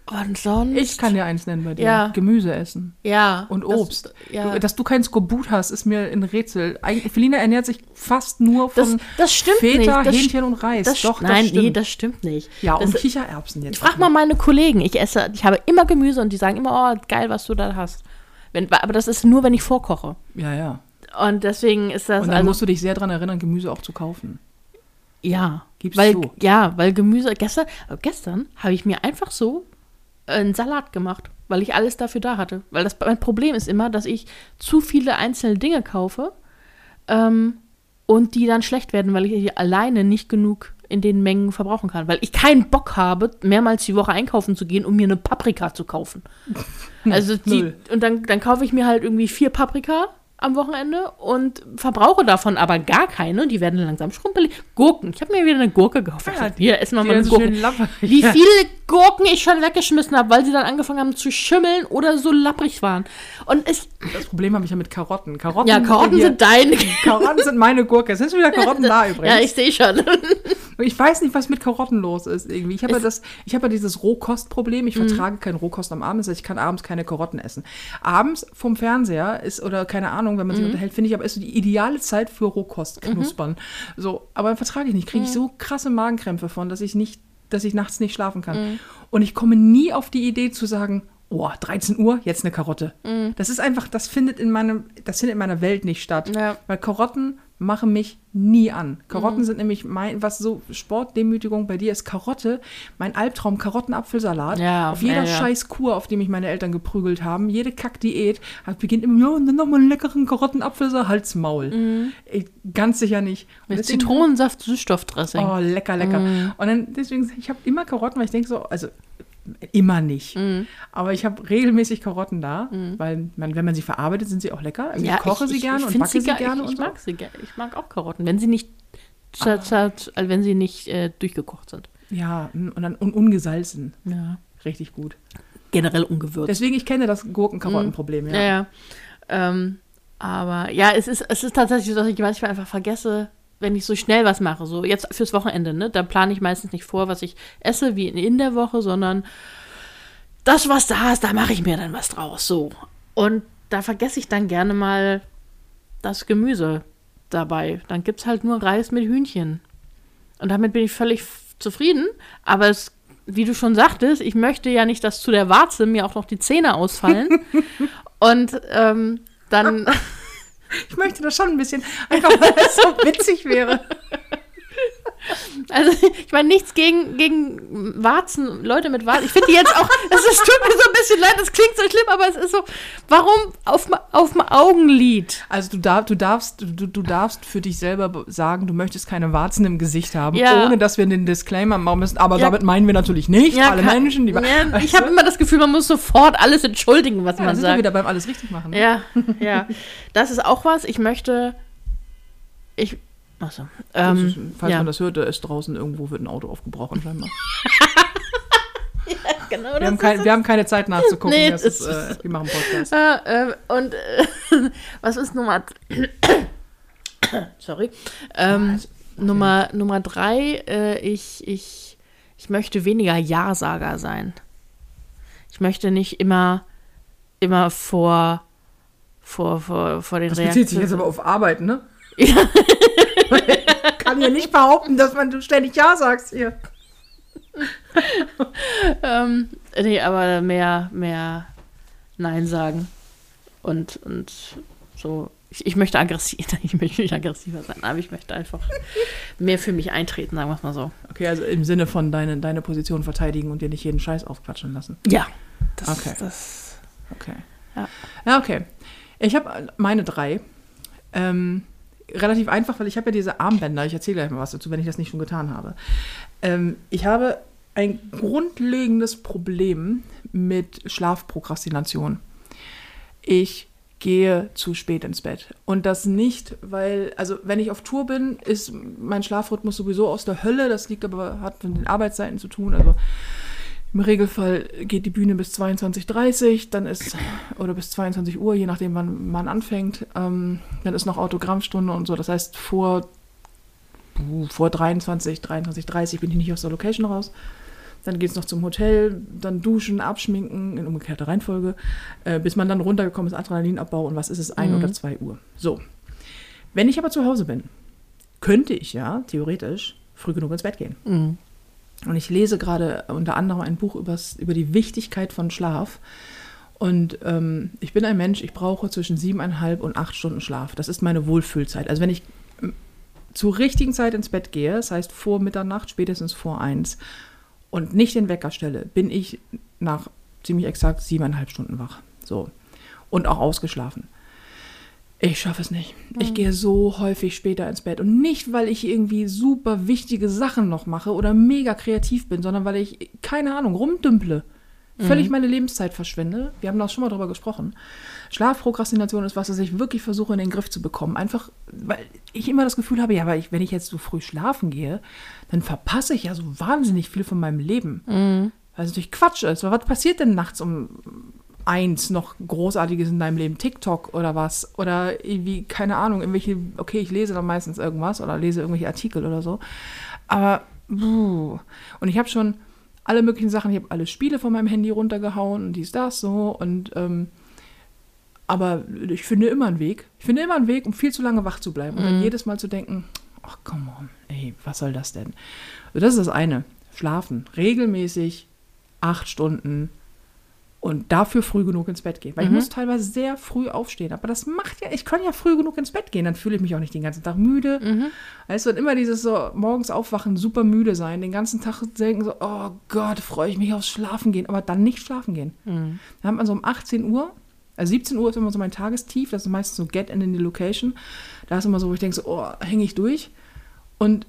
und sonst? Ich kann dir eins nennen bei dir. Ja. Gemüse essen. ja. Und das- Obst. ja. Du, dass du kein Skorbut hast, ist mir ein Rätsel. Eig- Felina ernährt sich fast nur von das, das stimmt Feta, nicht. Das, Hähnchen und Reis. das, Doch, nein, das stimmt. nee, das stimmt nicht. ja, das, und Kichererbsen jetzt. Frag mal meine Kollegen. Ich esse, ich habe immer Gemüse und die sagen immer, oh, geil, was du da hast. Wenn, aber das ist nur, wenn ich vorkoche. Ja, ja. Und deswegen ist das Und dann also musst du dich sehr daran erinnern, Gemüse auch zu kaufen. ja, Gib's weil zu. ja, weil Gemüse gestern gestern habe ich mir einfach so einen Salat gemacht, weil ich alles dafür da hatte. Weil das mein Problem ist immer, dass ich zu viele einzelne Dinge kaufe ähm, und die dann schlecht werden, weil ich alleine nicht genug in den Mengen verbrauchen kann. Weil ich keinen Bock habe, mehrmals die Woche einkaufen zu gehen, um mir eine Paprika zu kaufen. Also die, und dann, dann kaufe ich mir halt irgendwie vier Paprika am Wochenende und verbrauche davon aber gar keine. Die werden langsam schrumpelig. Gurken. Ich habe mir wieder eine Gurke gekauft. Ja, Hier, essen wir mal eine lapprig. Wie viele Gurken ich schon weggeschmissen habe, weil sie dann angefangen haben zu schimmeln oder so lapprig waren. Und ich, Das Problem habe ich ja mit Karotten. Karotten, ja, Karotten sind deine. Karotten sind meine Gurke. Es sind schon wieder Karotten da übrigens. Ja, ich sehe schon. Ich weiß nicht, was mit Karotten los ist irgendwie. Ich habe ja das, ich habe ja dieses Rohkostproblem. Mhm. Ich vertrage keinen Rohkost am Abend, das heißt, ich kann abends keine Karotten essen. Abends vom Fernseher ist oder keine Ahnung, wenn man sich Mhm. unterhält, finde ich, aber ist so die ideale Zeit für Rohkost knuspern. So, aber dann vertrage ich nicht, Mhm. kriege ich so krasse Magenkrämpfe von, dass ich nicht, dass ich nachts nicht schlafen kann. Mhm. Und ich komme nie auf die Idee zu sagen, oh, 13 Uhr, jetzt eine Karotte. Mhm. Das ist einfach, das findet in meinem, das findet in meiner Welt nicht statt. Ja. Weil Karotten machen mich nie an. Karotten Mhm. sind nämlich mein, was so Sportdemütigung bei dir ist, Karotte, mein Albtraum, Karottenapfelsalat. Ja, auf jeder ja, ja. scheiß Kur, auf die mich meine Eltern geprügelt haben, jede Kackdiät, hat beginnt immer, ja, und dann nochmal einen leckeren Karottenapfelsalat, Halt's Maul. Ey, ganz sicher nicht. Und Mit Zitronensaft, Süßstoffdressing. Oh, lecker, lecker. Und dann deswegen, ich habe immer Karotten, weil ich denke so, also immer nicht. Aber ich habe regelmäßig Karotten da, weil man, wenn man sie verarbeitet, sind sie auch lecker. Also ich koche sie gerne und backe sie, ge- gerne Ich, und ich so. mag sie gerne. Ich mag auch Karotten, wenn sie nicht, za- also wenn sie nicht äh, durchgekocht sind. Ja, und dann und ungesalzen. Ja. Richtig gut. Generell ungewürzt. Deswegen, ich kenne das Gurken-Karotten-Problem, Ja, ja. ja. Ähm, aber ja, es ist, es ist tatsächlich so, dass ich manchmal einfach vergesse, wenn ich so schnell was mache. So jetzt fürs Wochenende, ne? Da plane ich meistens nicht vor, was ich esse, wie in, in der Woche, sondern das, was da ist, da mache ich mir dann was draus. So. Und da vergesse ich dann gerne mal das Gemüse dabei. Dann gibt es halt nur Reis mit Hühnchen. Und damit bin ich völlig zufrieden. Aber es, wie du schon sagtest, ich möchte ja nicht, dass zu der Warze mir auch noch die Zähne ausfallen. Und ähm, dann. Ich möchte das schon ein bisschen, einfach weil es so witzig wäre. Also, ich meine, nichts gegen, gegen Warzen, Leute mit Warzen. Ich finde die jetzt auch, es ist, tut mir so ein bisschen leid, das klingt so schlimm, aber es ist so, warum auf, dem Augenlid? Also du, darf, du, darfst, du, du darfst für dich selber be- sagen, du möchtest keine Warzen im Gesicht haben, Ja. ohne dass wir den Disclaimer machen müssen. Aber Ja. damit meinen wir natürlich nicht alle kann- Menschen, die... ja, ich habe immer das Gefühl, man muss sofort alles entschuldigen, was ja, da man sind wir sagt. wieder beim alles richtig machen. Ne? Ja, ja. Das ist auch was. Ich möchte. Ich. Achso. Ähm, ist, falls ja. man das hört, da ist draußen irgendwo wird ein Auto aufgebrochen scheinbar. genau, Wir das haben, kein, wir haben keine Zeit nachzugucken. Nee, das ist, äh, wir machen Podcast. Äh, äh, und was ist Nummer. Sorry. Ähm, Nummer, Nummer drei, äh, ich, ich, ich möchte weniger Ja-Sager sein. Ich möchte nicht immer, immer vor, vor, vor, vor den Das bezieht sich jetzt Reaktionen. aber auf Arbeit, ne? Kann ja nicht behaupten, dass man du ständig Ja sagst hier. Ähm, nee, aber mehr, mehr Nein sagen. Und, und so, ich, ich möchte aggressiv, ich möchte nicht aggressiver sein, aber ich möchte einfach mehr für mich eintreten, sagen wir es mal so. Okay, also im Sinne von deine, deine Position verteidigen und dir nicht jeden Scheiß aufquatschen lassen. Ja. Das, Okay. das Okay. Ja. Ja, okay. Ich habe meine drei. Ähm, relativ einfach, weil ich habe ja diese Armbänder. Ich erzähle gleich mal was dazu, wenn ich das nicht schon getan habe. Ähm, ich habe ein grundlegendes Problem mit Schlafprokrastination. Ich gehe zu spät ins Bett. Und das nicht, weil, also wenn ich auf Tour bin, ist mein Schlafrhythmus sowieso aus der Hölle. Das liegt aber, hat mit den Arbeitszeiten zu tun. Also im Regelfall geht die Bühne bis 22.30 dann ist, oder bis 22 Uhr, je nachdem, wann man anfängt. Ähm, dann ist noch Autogrammstunde und so. Das heißt, vor, vor 23, 23.30 bin ich nicht aus der Location raus. Dann geht es noch zum Hotel, dann duschen, abschminken, in umgekehrter Reihenfolge, äh, bis man dann runtergekommen ist, Adrenalinabbau und was ist es, 1 Mhm. oder 2 Uhr. So. Wenn ich aber zu Hause bin, könnte ich ja theoretisch früh genug ins Bett gehen. Mhm. Und ich lese gerade unter anderem ein Buch übers, über die Wichtigkeit von Schlaf. Und ähm, ich bin ein Mensch, ich brauche zwischen siebeneinhalb und acht Stunden Schlaf. Das ist meine Wohlfühlzeit. Also wenn ich ähm, zur richtigen Zeit ins Bett gehe, das heißt vor Mitternacht, spätestens vor eins, und nicht den Wecker stelle, bin ich nach ziemlich exakt siebeneinhalb Stunden wach. So. Und auch ausgeschlafen. Ich schaffe es nicht. Ich gehe so häufig später ins Bett. Und nicht, weil ich irgendwie super wichtige Sachen noch mache oder mega kreativ bin, sondern weil ich, keine Ahnung, rumdümple. Völlig meine Lebenszeit verschwende. Wir haben da schon mal drüber gesprochen. Schlafprokrastination ist was, das ich wirklich versuche in den Griff zu bekommen. Einfach, weil ich immer das Gefühl habe, ja, aber ich, wenn ich jetzt so früh schlafen gehe, dann verpasse ich ja so wahnsinnig viel von meinem Leben. Weil es natürlich Quatsch ist. Weil was passiert denn nachts um eins noch Großartiges in deinem Leben? TikTok oder was? Oder irgendwie, keine Ahnung, irgendwelche, okay, ich lese dann meistens irgendwas oder lese irgendwelche Artikel oder so. Aber, puh. und ich habe schon alle möglichen Sachen, ich habe alle Spiele von meinem Handy runtergehauen und dies, das, so. Und, ähm, aber ich finde immer einen Weg. Ich finde immer einen Weg, um viel zu lange wach zu bleiben. Und dann jedes Mal zu denken, ach, come on, ey, was soll das denn? So, das ist das eine. Schlafen. Regelmäßig acht Stunden und dafür früh genug ins Bett gehen. Weil ich muss teilweise sehr früh aufstehen. Aber das macht ja, ich kann ja früh genug ins Bett gehen. Dann fühle ich mich auch nicht den ganzen Tag müde. Weißt du, und immer dieses so morgens aufwachen, super müde sein, den ganzen Tag denken so, oh Gott, freue ich mich aufs Schlafen gehen, aber dann nicht schlafen gehen. Dann hat man so um 18 Uhr, also 17 Uhr ist immer so mein Tagestief, das ist meistens so Get in the Location. Da ist immer so, wo ich denke so, oh, hänge ich durch. Und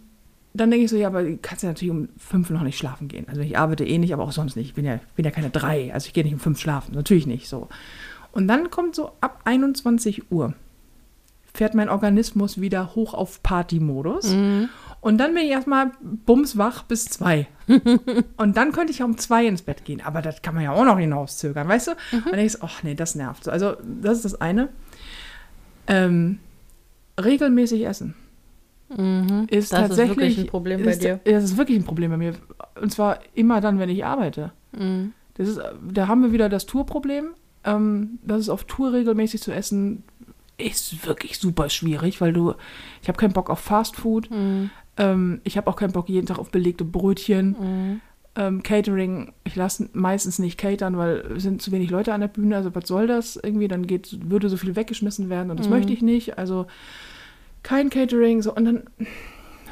dann denke ich so, ja, aber du kannst ja natürlich um fünf noch nicht schlafen gehen. Also ich arbeite eh nicht, aber auch sonst nicht. Ich bin ja, bin ja keine drei, also ich gehe nicht um fünf schlafen. Natürlich nicht so. Und dann kommt so ab 21 Uhr fährt mein Organismus wieder hoch auf Party-Modus. Und dann bin ich erstmal bumswach bis zwei. und dann könnte ich ja um zwei ins Bett gehen. Aber das kann man ja auch noch hinauszögern, weißt du? Und dann so, ach nee, das nervt. so. Also, das ist das eine. Ähm, regelmäßig essen. Ist Mhm. Das ist tatsächlich wirklich ein Problem bei ist, dir. Das ist wirklich ein Problem bei mir. Und zwar immer dann, wenn ich arbeite. Mhm. Das ist, da haben wir wieder das Tourproblem. Ähm, das ist auf Tour regelmäßig zu essen, ist wirklich super schwierig, weil du, ich habe keinen Bock auf Fast Food. Mhm. Ähm, ich habe auch keinen Bock jeden Tag auf belegte Brötchen. Mhm. Ähm, Catering, ich lasse meistens nicht catern, weil es sind zu wenig Leute an der Bühne. Also was soll das irgendwie? Dann geht, würde so viel weggeschmissen werden und das Mhm. möchte ich nicht. Also kein Catering. So. Und dann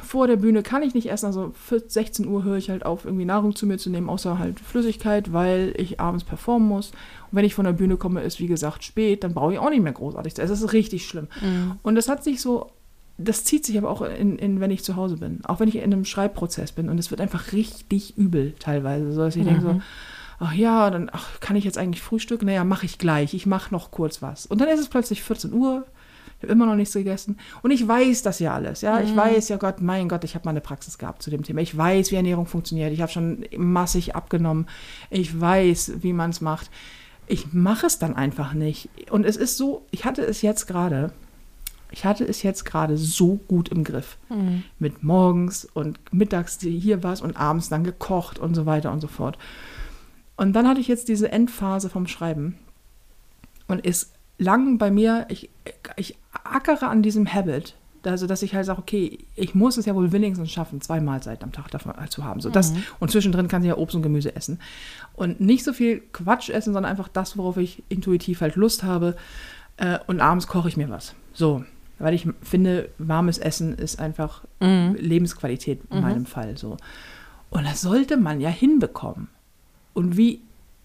vor der Bühne kann ich nicht essen. Also für 16 Uhr höre ich halt auf, irgendwie Nahrung zu mir zu nehmen, außer halt Flüssigkeit, weil ich abends performen muss. Und wenn ich von der Bühne komme, ist wie gesagt spät, dann brauche ich auch nicht mehr großartig zu essen. Das ist richtig schlimm. Mhm. Und das hat sich so, das zieht sich aber auch in, in, wenn ich zu Hause bin. Auch wenn ich in einem Schreibprozess bin. Und es wird einfach richtig übel teilweise. So dass ich denke so, ach ja, dann ach, kann ich jetzt eigentlich frühstücken? Naja, mache ich gleich. Ich mache noch kurz was. Und dann ist es plötzlich 14 Uhr. Habe immer noch nichts gegessen. Und ich weiß das ja alles. Ja, ich weiß ja Gott, mein Gott, ich habe mal eine Praxis gehabt zu dem Thema. Ich weiß, wie Ernährung funktioniert. Ich habe schon massig abgenommen. Ich weiß, wie man es macht. Ich mache es dann einfach nicht. Und es ist so, ich hatte es jetzt gerade, ich hatte es jetzt gerade so gut im Griff. Mit morgens und mittags hier was und abends dann gekocht und so weiter und so fort. Und dann hatte ich jetzt diese Endphase vom Schreiben und ist lang bei mir, ich, ich ackere an diesem Habit, Also, dass ich halt sage, okay, ich muss es ja wohl wenigstens schaffen, zwei Mahlzeiten am Tag davon zu haben. So, das, und zwischendrin kann ich ja Obst und Gemüse essen. Und nicht so viel Quatsch essen, sondern einfach das, worauf ich intuitiv halt Lust habe. Äh, und abends koche ich mir was. So. Weil ich finde, warmes Essen ist einfach Lebensqualität in meinem Fall. So. Und das sollte man ja hinbekommen. Und wie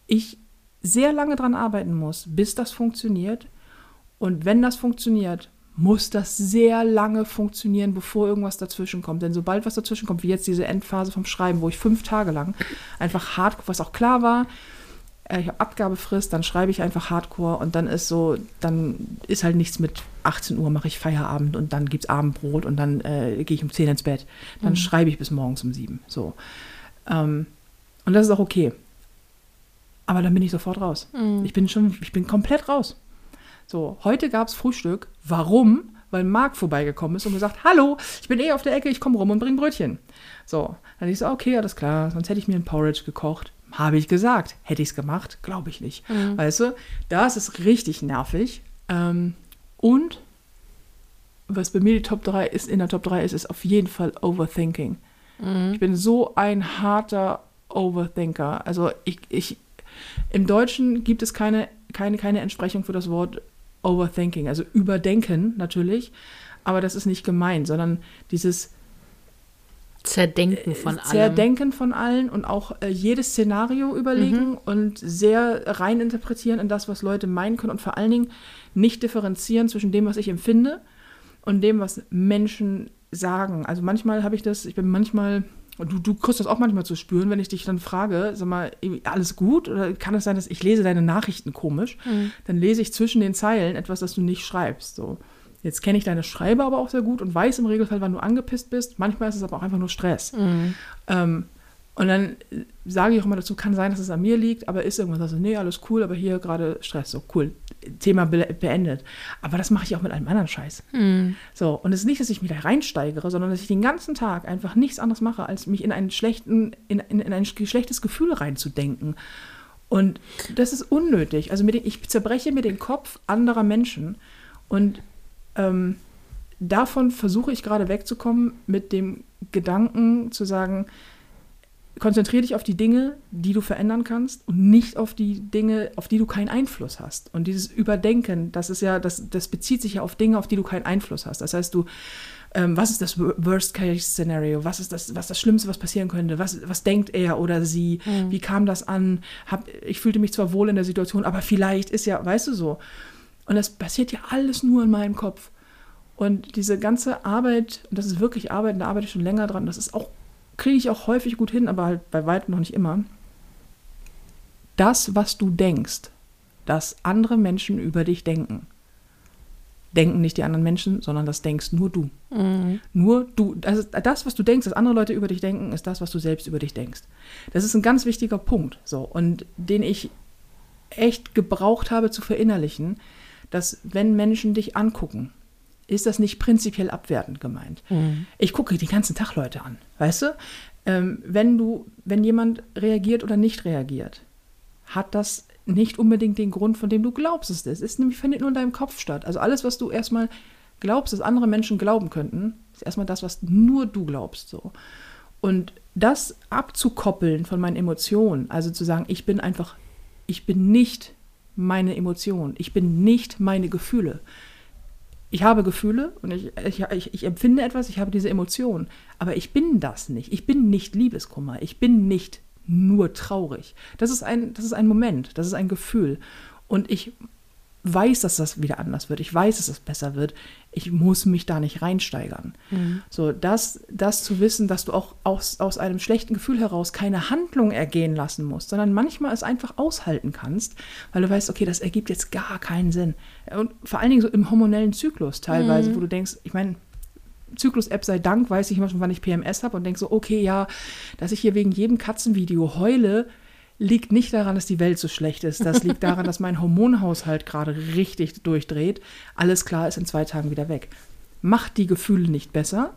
ich sehr lange dran arbeiten muss, bis das funktioniert. Und wenn das funktioniert, muss das sehr lange funktionieren, bevor irgendwas dazwischen kommt. Denn sobald was dazwischen kommt, wie jetzt diese Endphase vom Schreiben, wo ich fünf Tage lang einfach hardcore, was auch klar war, äh, ich habe Abgabefrist, dann schreibe ich einfach hardcore und dann ist so, dann ist halt nichts mit 18 Uhr mache ich Feierabend und dann gibt es Abendbrot und dann äh, gehe ich um 10 ins Bett. Dann schreibe ich bis morgens um 7. So. Ähm, und das ist auch okay. Aber dann bin ich sofort raus. Ich bin schon, ich bin komplett raus. So, heute gab es Frühstück. Warum? Weil Marc vorbeigekommen ist und gesagt, hallo, ich bin eh auf der Ecke, ich komme rum und bring Brötchen. So, dann ich so, okay, alles klar, sonst hätte ich mir ein Porridge gekocht. Habe ich gesagt. Hätte ich es gemacht? Glaube ich nicht. Weißt du, das ist richtig nervig. Ähm, und was bei mir die Top 3 ist, in der Top 3 ist, ist auf jeden Fall Overthinking. Ich bin so ein harter Overthinker. Also ich, ich, im Deutschen gibt es keine, keine, keine Entsprechung für das Wort Overthinking, also überdenken natürlich, aber das ist nicht gemeint, sondern dieses Zerdenken von allem. Zerdenken von allen und auch äh, jedes Szenario überlegen und sehr rein interpretieren in das, was Leute meinen können und vor allen Dingen nicht differenzieren zwischen dem, was ich empfinde und dem, was Menschen sagen. Also manchmal habe ich das, ich bin manchmal, und du, du kriegst das auch manchmal zu spüren, wenn ich dich dann frage, sag mal, alles gut? Oder kann es sein, dass ich lese deine Nachrichten komisch? Dann lese ich zwischen den Zeilen etwas, das du nicht schreibst. So. Jetzt kenne ich deine Schreiber aber auch sehr gut und weiß im Regelfall, wann du angepisst bist. Manchmal ist es aber auch einfach nur Stress. Ähm, und dann äh, sage ich auch immer dazu, kann sein, dass es an mir liegt, aber ist irgendwas, also nee, alles cool, aber hier gerade Stress, so cool, Thema be beendet. Aber das mache ich auch mit allem anderen Scheiß. So, und es ist nicht, dass ich mich da reinsteigere, sondern dass ich den ganzen Tag einfach nichts anderes mache, als mich in einen schlechten, in, in, in ein schlechtes Gefühl reinzudenken. Und das ist unnötig. Also den, ich zerbreche mir den Kopf anderer Menschen und ähm, davon versuche ich gerade wegzukommen mit dem Gedanken zu sagen, konzentriere dich auf die Dinge, die du verändern kannst und nicht auf die Dinge, auf die du keinen Einfluss hast. Und dieses Überdenken, das ist ja, das, das bezieht sich ja auf Dinge, auf die du keinen Einfluss hast. Das heißt, du, ähm, was ist das Worst-Case-Szenario? Was ist das, was das Schlimmste, was passieren könnte? Was, was denkt er oder sie? Wie kam das an? Hab, ich fühlte mich zwar wohl in der Situation, aber vielleicht ist ja, weißt du so. Und das passiert ja alles nur in meinem Kopf. Und diese ganze Arbeit, und das ist wirklich Arbeit, und da arbeite ich schon länger dran, das ist auch, kriege ich auch häufig gut hin, aber halt bei weitem noch nicht immer. Das, was du denkst, dass andere Menschen über dich denken, denken nicht die anderen Menschen, sondern das denkst nur du. Nur du. Also das, was du denkst, dass andere Leute über dich denken, ist das, was du selbst über dich denkst. Das ist ein ganz wichtiger Punkt. So, und den ich echt gebraucht habe zu verinnerlichen, dass wenn Menschen dich angucken, ist das nicht prinzipiell abwertend gemeint. Ich gucke den ganzen Tag Leute an, weißt du? Ähm, wenn du, wenn jemand reagiert oder nicht reagiert, hat das nicht unbedingt den Grund, von dem du glaubst es ist. Es ist nämlich findet nur in deinem Kopf statt. Also alles, was du erstmal glaubst, dass andere Menschen glauben könnten, ist erstmal das, was nur du glaubst. So. Und das abzukoppeln von meinen Emotionen, also zu sagen, ich bin einfach, ich bin nicht meine Emotionen, ich bin nicht meine Gefühle. Ich habe Gefühle und ich, ich, ich, empfinde etwas, ich habe diese Emotionen, aber ich bin das nicht. Ich bin nicht Liebeskummer, ich bin nicht nur traurig. Das ist ein, das ist ein Moment, das ist ein Gefühl. Und ich weiß, dass das wieder anders wird. Ich weiß, dass es besser wird. Ich muss mich da nicht reinsteigern. So, das, das zu wissen, dass du auch aus, aus einem schlechten Gefühl heraus keine Handlung ergehen lassen musst, sondern manchmal es einfach aushalten kannst, weil du weißt, okay, das ergibt jetzt gar keinen Sinn. Und vor allen Dingen so im hormonellen Zyklus teilweise, wo du denkst, ich meine, Zyklus-App sei Dank weiß ich immer schon, wann ich PMS habe und denke so, okay, ja, dass ich hier wegen jedem Katzenvideo heule, liegt nicht daran, dass die Welt so schlecht ist. Das liegt daran, dass mein Hormonhaushalt gerade richtig durchdreht. Alles klar ist in zwei Tagen wieder weg. Macht die Gefühle nicht besser,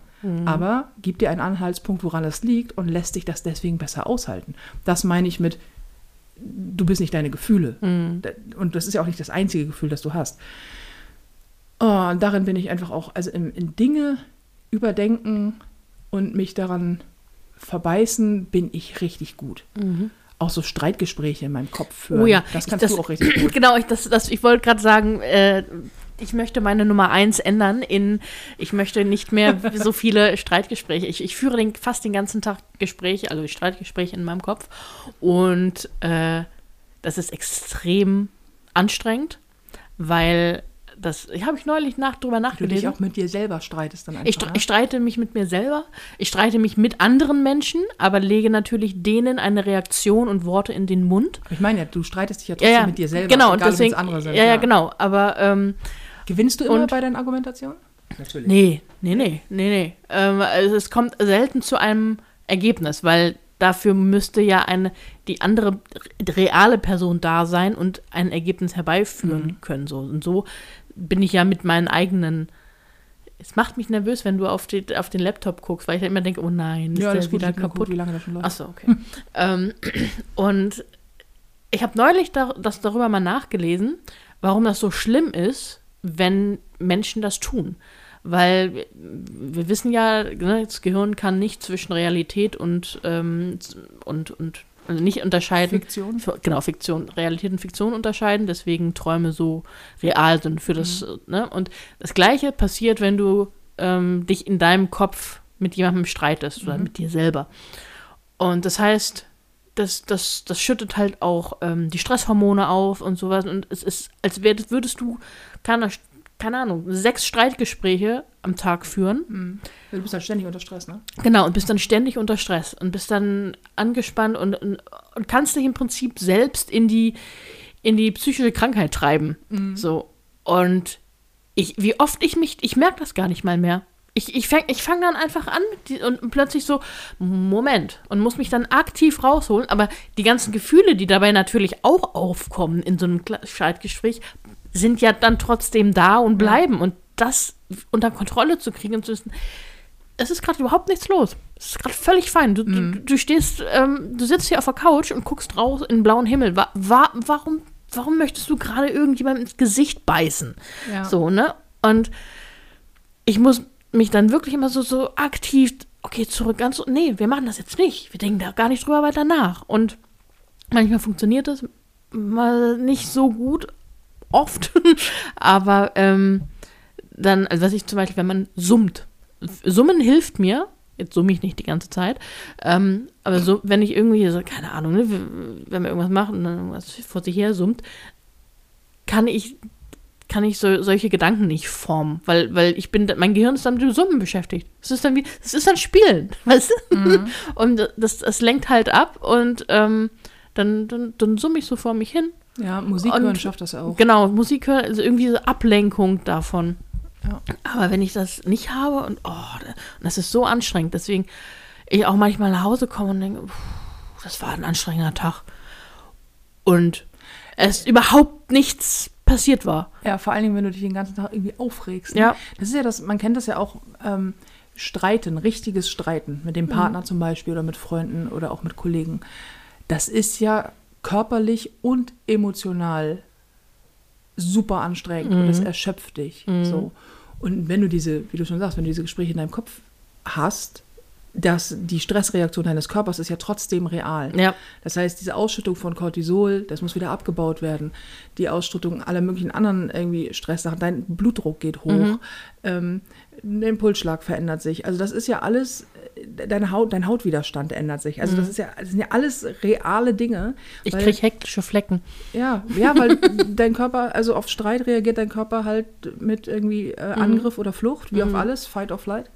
aber gibt dir einen Anhaltspunkt, woran es liegt und lässt dich das deswegen besser aushalten. Das meine ich mit, du bist nicht deine Gefühle. Und das ist ja auch nicht das einzige Gefühl, das du hast. Oh, und darin bin ich einfach auch, also in, in Dinge überdenken und mich daran verbeißen, bin ich richtig gut. Auch so Streitgespräche in meinem Kopf führen. Oh ja, das ich- kannst das, du auch richtig gut. Genau, ich, das, das, ich wollte gerade sagen, äh, ich möchte meine Nummer eins ändern in, ich möchte nicht mehr so viele Streitgespräche. Ich, ich führe den, fast den ganzen Tag Gespräche, also Streitgespräche in meinem Kopf. Und äh, das ist extrem anstrengend, weil das, ich habe ich neulich nach, drüber Du dich auch mit dir selber streitest dann einfach. Ich, ich streite mich mit mir selber, ich streite mich mit anderen Menschen, aber lege natürlich denen eine Reaktion und Worte in den Mund. ich meine ja, du streitest dich ja trotzdem ja, mit dir selber. genau, und egal, es deswegen, andere sind. ja, ja, genau, aber ähm, Gewinnst du immer Und- bei deinen Argumentationen? Natürlich. nee, nee, nee, nee, nee. Ähm, also es kommt selten zu einem Ergebnis, weil dafür müsste ja eine, die andere reale Person da sein und ein Ergebnis herbeiführen Mhm. können. So. Und so bin ich ja mit meinen eigenen. Es macht mich nervös, wenn du auf, die, auf den Laptop guckst, weil ich dann immer denke, oh nein, ist Ja, der wieder kaputt. gut, wie lange das schon läuft. Achso, okay. ähm, und ich habe neulich da, das darüber mal nachgelesen, warum das so schlimm ist, wenn Menschen das tun. Weil wir- wir wissen ja, ne, das Gehirn kann nicht zwischen Realität und, ähm, und, und also nicht unterscheiden. Fiktion. Genau, Fiktion, Realität und Fiktion unterscheiden, deswegen Träume so real sind für das, Mhm. ne? Und das Gleiche passiert, wenn du ähm, dich in deinem Kopf mit jemandem streitest oder Mhm. mit dir selber. Und das heißt, das, das, das schüttet halt auch ähm, die Stresshormone auf und sowas. Und es ist, als würdest du, keine, keine Ahnung, sechs Streitgespräche am Tag führen. Mhm. Du bist halt ständig unter Stress, ne? Genau, und bist dann ständig unter Stress und bist dann angespannt und, und, und kannst dich im Prinzip selbst in die, in die psychische Krankheit treiben. So. Und ich, wie oft ich mich, ich merke das gar nicht mal mehr. Ich, ich fange ich fang dann einfach an die, und plötzlich so, Moment, und muss mich dann aktiv rausholen. Aber die ganzen Gefühle, die dabei natürlich auch aufkommen in so einem Streitgespräch, sind ja dann trotzdem da und bleiben. Und das unter Kontrolle zu kriegen und zu wissen, es ist gerade überhaupt nichts los. Es ist gerade völlig fein. Du, du, du stehst, ähm, du sitzt hier auf der Couch und guckst raus in den blauen Himmel. Wa wa warum, warum möchtest du gerade irgendjemandem ins Gesicht beißen? Ja. So, ne? Und ich muss mich dann wirklich immer so, so aktiv, okay, zurück, ganz, nee, wir machen das jetzt nicht. Wir denken da gar nicht drüber weiter nach. Und manchmal funktioniert das mal nicht so gut, oft. Aber ähm, dann, also was ich zum Beispiel, wenn man summt. Summen hilft mir. Jetzt summe ich nicht die ganze Zeit. Ähm, aber so, wenn ich irgendwie, so, keine Ahnung, ne, wenn wir irgendwas machen und dann irgendwas vor sich her summt, kann ich, kann ich so, solche Gedanken nicht formen. Weil, weil ich bin, mein Gehirn ist dann mit dem Summen beschäftigt. Es ist dann wie, es ist dann Spielen, weißt du? Und das, das lenkt halt ab und ähm, dann, dann, dann summe ich so vor mich hin. Ja, Musik Und- hören schafft das ja auch. Genau, Musik hören, also irgendwie so Ablenkung davon. Ja. Aber wenn ich das nicht habe und oh, das ist so anstrengend, deswegen ich auch manchmal nach Hause komme und denke, "Puh, das war ein anstrengender Tag. Und es überhaupt nichts passiert war. Ja, vor allen Dingen, wenn du dich den ganzen Tag irgendwie aufregst. Ne? Ja. Das ist ja das, man kennt das ja auch, ähm, Streiten, richtiges Streiten mit dem Partner zum Beispiel oder mit Freunden oder auch mit Kollegen. Das ist ja körperlich und emotional super anstrengend und das erschöpft dich. So. Und wenn du diese, wie du schon sagst, wenn du diese Gespräche in deinem Kopf hast, dass die Stressreaktion deines Körpers ist ja trotzdem real. Ja. Das heißt, diese Ausschüttung von Cortisol, das muss wieder abgebaut werden. Die Ausschüttung aller möglichen anderen irgendwie Stresssachen. Dein Blutdruck geht hoch. Ähm, dein Pulsschlag verändert sich. Also das ist ja alles, äh, deine Haut, dein Hautwiderstand ändert sich. Also das ist ja, das sind ja alles reale Dinge. Ich kriege hektische Flecken. ja, ja, weil dein Körper, also auf Streit reagiert dein Körper halt mit irgendwie äh, Angriff oder Flucht, wie auf alles, Fight or Flight.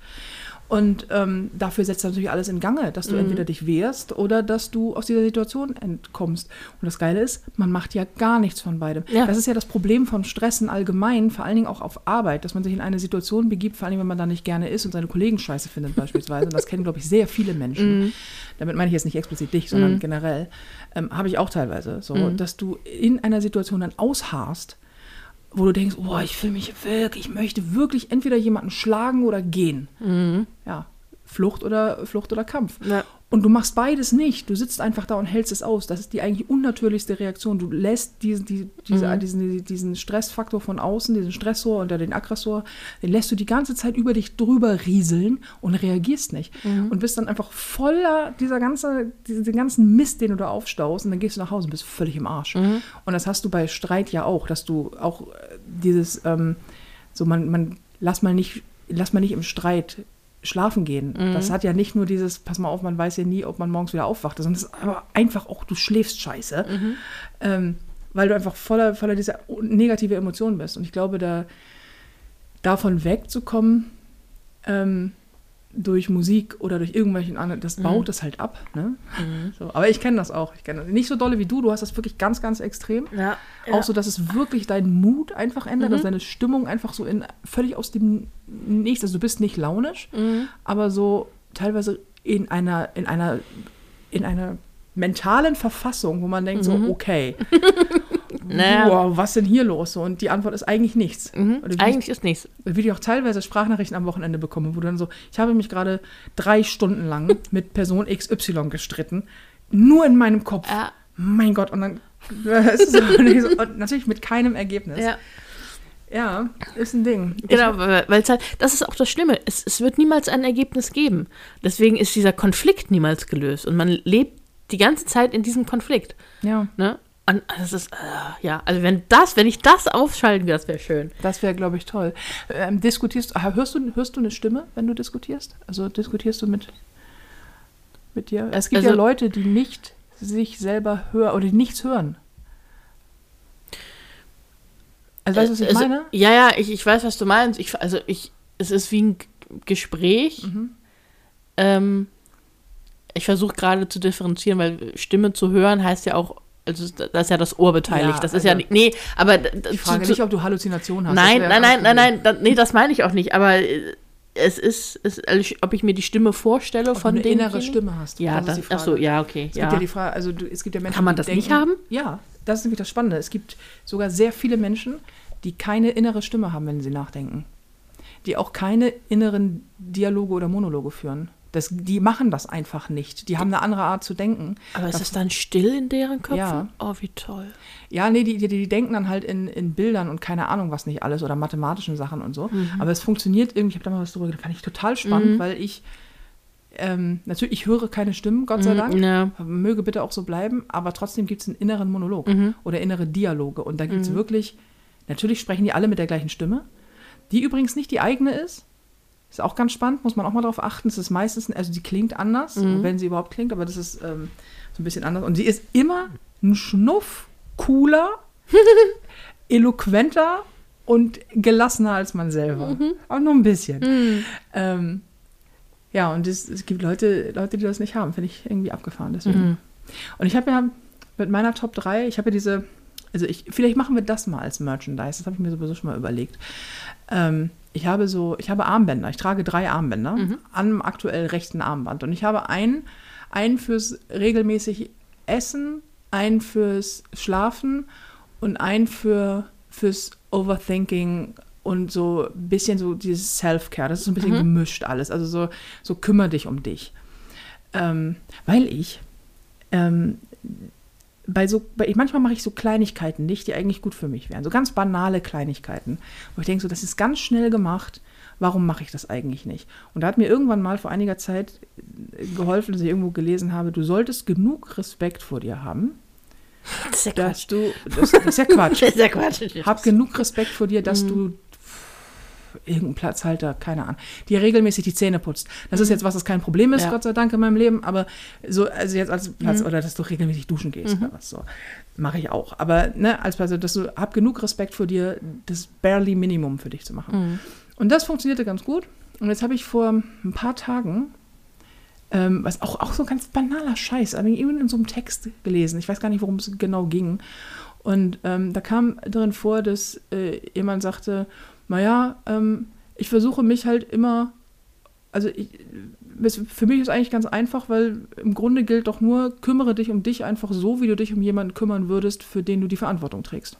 Und ähm, dafür setzt natürlich alles in Gange, dass du entweder dich wehrst oder dass du aus dieser Situation entkommst. Und das Geile ist, man macht ja gar nichts von beidem. Ja. Das ist ja das Problem von Stressen allgemein, vor allen Dingen auch auf Arbeit, dass man sich in eine Situation begibt, vor allen Dingen, wenn man da nicht gerne ist und seine Kollegen scheiße findet beispielsweise. Und das kennen, glaube ich, sehr viele Menschen. Damit meine ich jetzt nicht explizit dich, sondern generell. Ähm, Habe ich auch teilweise so, dass du in einer Situation dann ausharrst, wo du denkst, boah, ich fühle mich wirklich, ich möchte wirklich entweder jemanden schlagen oder gehen. Ja, Flucht oder Flucht oder Kampf. Ja. Und du machst beides nicht. Du sitzt einfach da und hältst es aus. Das ist die eigentlich unnatürlichste Reaktion. Du lässt diesen, die, diese, Mhm. diesen, diesen Stressfaktor von außen, diesen Stressor oder den Aggressor, den lässt du die ganze Zeit über dich drüber rieseln und reagierst nicht. Mhm. Und bist dann einfach voller dieser ganze, diesen ganzen Mist, den du da aufstaust. Und dann gehst du nach Hause und bist völlig im Arsch. Mhm. Und das hast du bei Streit ja auch, dass du auch äh, dieses, ähm, so man, man, lass mal nicht, lass mal nicht im Streit schlafen gehen. Mhm. Das hat ja nicht nur dieses, pass mal auf, man weiß ja nie, ob man morgens wieder aufwacht, sondern es ist aber einfach auch, du schläfst scheiße. Mhm. Ähm, weil du einfach voller, voller dieser negative Emotionen bist. Und ich glaube, da davon wegzukommen, ähm, durch Musik oder durch irgendwelchen anderen, das baut es halt ab. Ne? So, aber ich kenne das auch. Ich kenne das. Nicht so dolle wie du, du hast das wirklich ganz, ganz extrem. Ja. Auch so, dass es wirklich deinen Mut einfach ändert, dass deine Stimmung einfach so in völlig aus dem Nichts, also du bist nicht launisch, aber so teilweise in einer, in einer, in einer mentalen Verfassung, wo man denkt so, okay, Naja. wow, was denn hier los? So, Und die Antwort ist eigentlich nichts. Mhm. Eigentlich ist nichts. wie ich auch teilweise Sprachnachrichten am Wochenende bekomme, wo du dann so, ich habe mich gerade drei Stunden lang mit Person XY gestritten, nur in meinem Kopf. Ja. Mein Gott, und dann ist so, und ich natürlich mit keinem Ergebnis. Ja. Ja, ist ein Ding. Ich- Genau, weil weil es halt, das ist auch das Schlimme. Es, es wird niemals ein Ergebnis geben. Deswegen ist dieser Konflikt niemals gelöst. Und man lebt die ganze Zeit in diesem Konflikt. Ja, Ne? Und das ist, äh, ja, also wenn das, wenn ich das aufschalten würde, das wäre schön. das wäre, glaube ich, toll. Ähm, diskutierst, ah, hörst du, hörst du eine Stimme, wenn du diskutierst? Also diskutierst du mit, mit dir? Es gibt ja Also- Leute, die nicht sich selber hören oder die nichts hören. Also weißt du, was ich also, meine? Ja, ja, ich, ich weiß, was du meinst. Ich, also ich, es ist wie ein Gespräch. Mhm. Ähm, ich versuche gerade zu differenzieren, weil Stimme zu hören heißt ja auch, also da ist ja das Ohr beteiligt. Ja, das ist also- ja nicht, nee, aber Ich frage zu, nicht, ob du Halluzinationen hast. Nein, nein, ein nein, nein, nein, da, nee, das meine ich auch nicht, aber äh, es ist, es, also ob ich mir die Stimme vorstelle Ob von du eine innere Stimme hast. Ja, das das, ist die ach so, ja, okay. Es ja. gibt ja die Frage, also du, es gibt ja Menschen, Kann man das nicht haben? Ja, das ist nämlich das Spannende. Es gibt sogar sehr viele Menschen, die keine innere Stimme haben, wenn sie nachdenken. Die auch keine inneren Dialoge oder Monologe führen. Das, die machen das einfach nicht. Die haben eine andere Art zu denken. aber ist es dann still in deren Köpfen? Ja. Oh, wie toll. Ja, nee, die, die, die denken dann halt in, in Bildern und keine Ahnung was nicht alles oder mathematischen Sachen und so. Mhm. Aber es funktioniert irgendwie, ich habe da mal was drüber gedacht, fand ich total spannend, weil ich, ähm, natürlich, ich höre keine Stimmen, Gott sei Dank. Mhm, Ja. Möge bitte auch so bleiben, aber trotzdem gibt es einen inneren Monolog Mhm. oder innere Dialoge. Und da gibt es wirklich, natürlich sprechen die alle mit der gleichen Stimme, die übrigens nicht die eigene ist. Ist auch ganz spannend, muss man auch mal darauf achten. Es ist meistens, also die klingt anders, Mhm. wenn sie überhaupt klingt, aber das ist ähm, so ein bisschen anders. Und sie ist immer ein Schnuff cooler, eloquenter und gelassener als man selber. Mhm. Aber nur ein bisschen. Ähm, ja, und es, es gibt Leute, Leute, die das nicht haben, finde ich irgendwie abgefahren. Deswegen. Mhm. Und ich habe ja mit meiner Top 3, ich habe ja diese, also ich, vielleicht machen wir das mal als Merchandise, das habe ich mir sowieso schon mal überlegt. Ähm, ich habe so, ich habe Armbänder, ich trage drei Armbänder Mhm. am aktuell rechten Armband. Und ich habe einen, einen fürs regelmäßig Essen, einen fürs Schlafen und einen für, fürs Overthinking und so ein bisschen so dieses Self-Care. Das ist so ein bisschen Mhm. gemischt alles. Also so, so kümmere dich um dich. Ähm, weil ich ähm, bei so, bei, manchmal mache ich so Kleinigkeiten nicht, die eigentlich gut für mich wären. So ganz banale Kleinigkeiten, wo ich denke, so, das ist ganz schnell gemacht. Warum mache ich das eigentlich nicht? Und da hat mir irgendwann mal vor einiger Zeit äh, geholfen, dass ich irgendwo gelesen habe, du solltest genug Respekt vor dir haben, Das ist ja dass Quatsch. du, das, das ist ja Quatsch. Das ist ja Quatsch. Hab genug Respekt vor dir, dass du irgendeinen Platzhalter, keine Ahnung, dir regelmäßig die Zähne putzt. Das ist jetzt was, das kein Problem ist, Ja. Gott sei Dank in meinem Leben, aber so, also jetzt als Platz, oder dass du regelmäßig duschen gehst oder was so. Mache ich auch. Aber ne, als Platz, dass du, hab genug Respekt vor dir, das barely Minimum für dich zu machen. Mhm. Und das funktionierte ganz gut. Und jetzt habe ich vor ein paar Tagen, ähm, was auch, auch so ein ganz banaler Scheiß, aber eben in so einem Text gelesen. Ich weiß gar nicht, worum es genau ging. Und ähm, da kam drin vor, dass äh, jemand sagte, naja, ähm, ich versuche mich halt immer, also ich, für mich ist eigentlich ganz einfach, weil im Grunde gilt doch nur, kümmere dich um dich einfach so, wie du dich um jemanden kümmern würdest, für den du die Verantwortung trägst.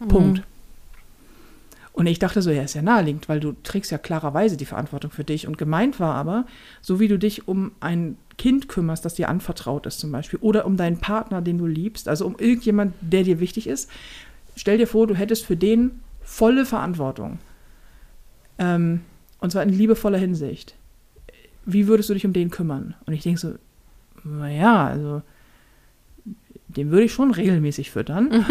Mhm. Punkt. Und ich dachte so, ja, ist ja naheliegend, weil du trägst ja klarerweise die Verantwortung für dich. Und gemeint war aber, so wie du dich um ein Kind kümmerst, das dir anvertraut ist zum Beispiel, oder um deinen Partner, den du liebst, also um irgendjemand, der dir wichtig ist, stell dir vor, du hättest für den volle Verantwortung. Ähm, und zwar in liebevoller Hinsicht. Wie würdest du dich um den kümmern? Und ich denke so, naja, also den würde ich schon regelmäßig füttern.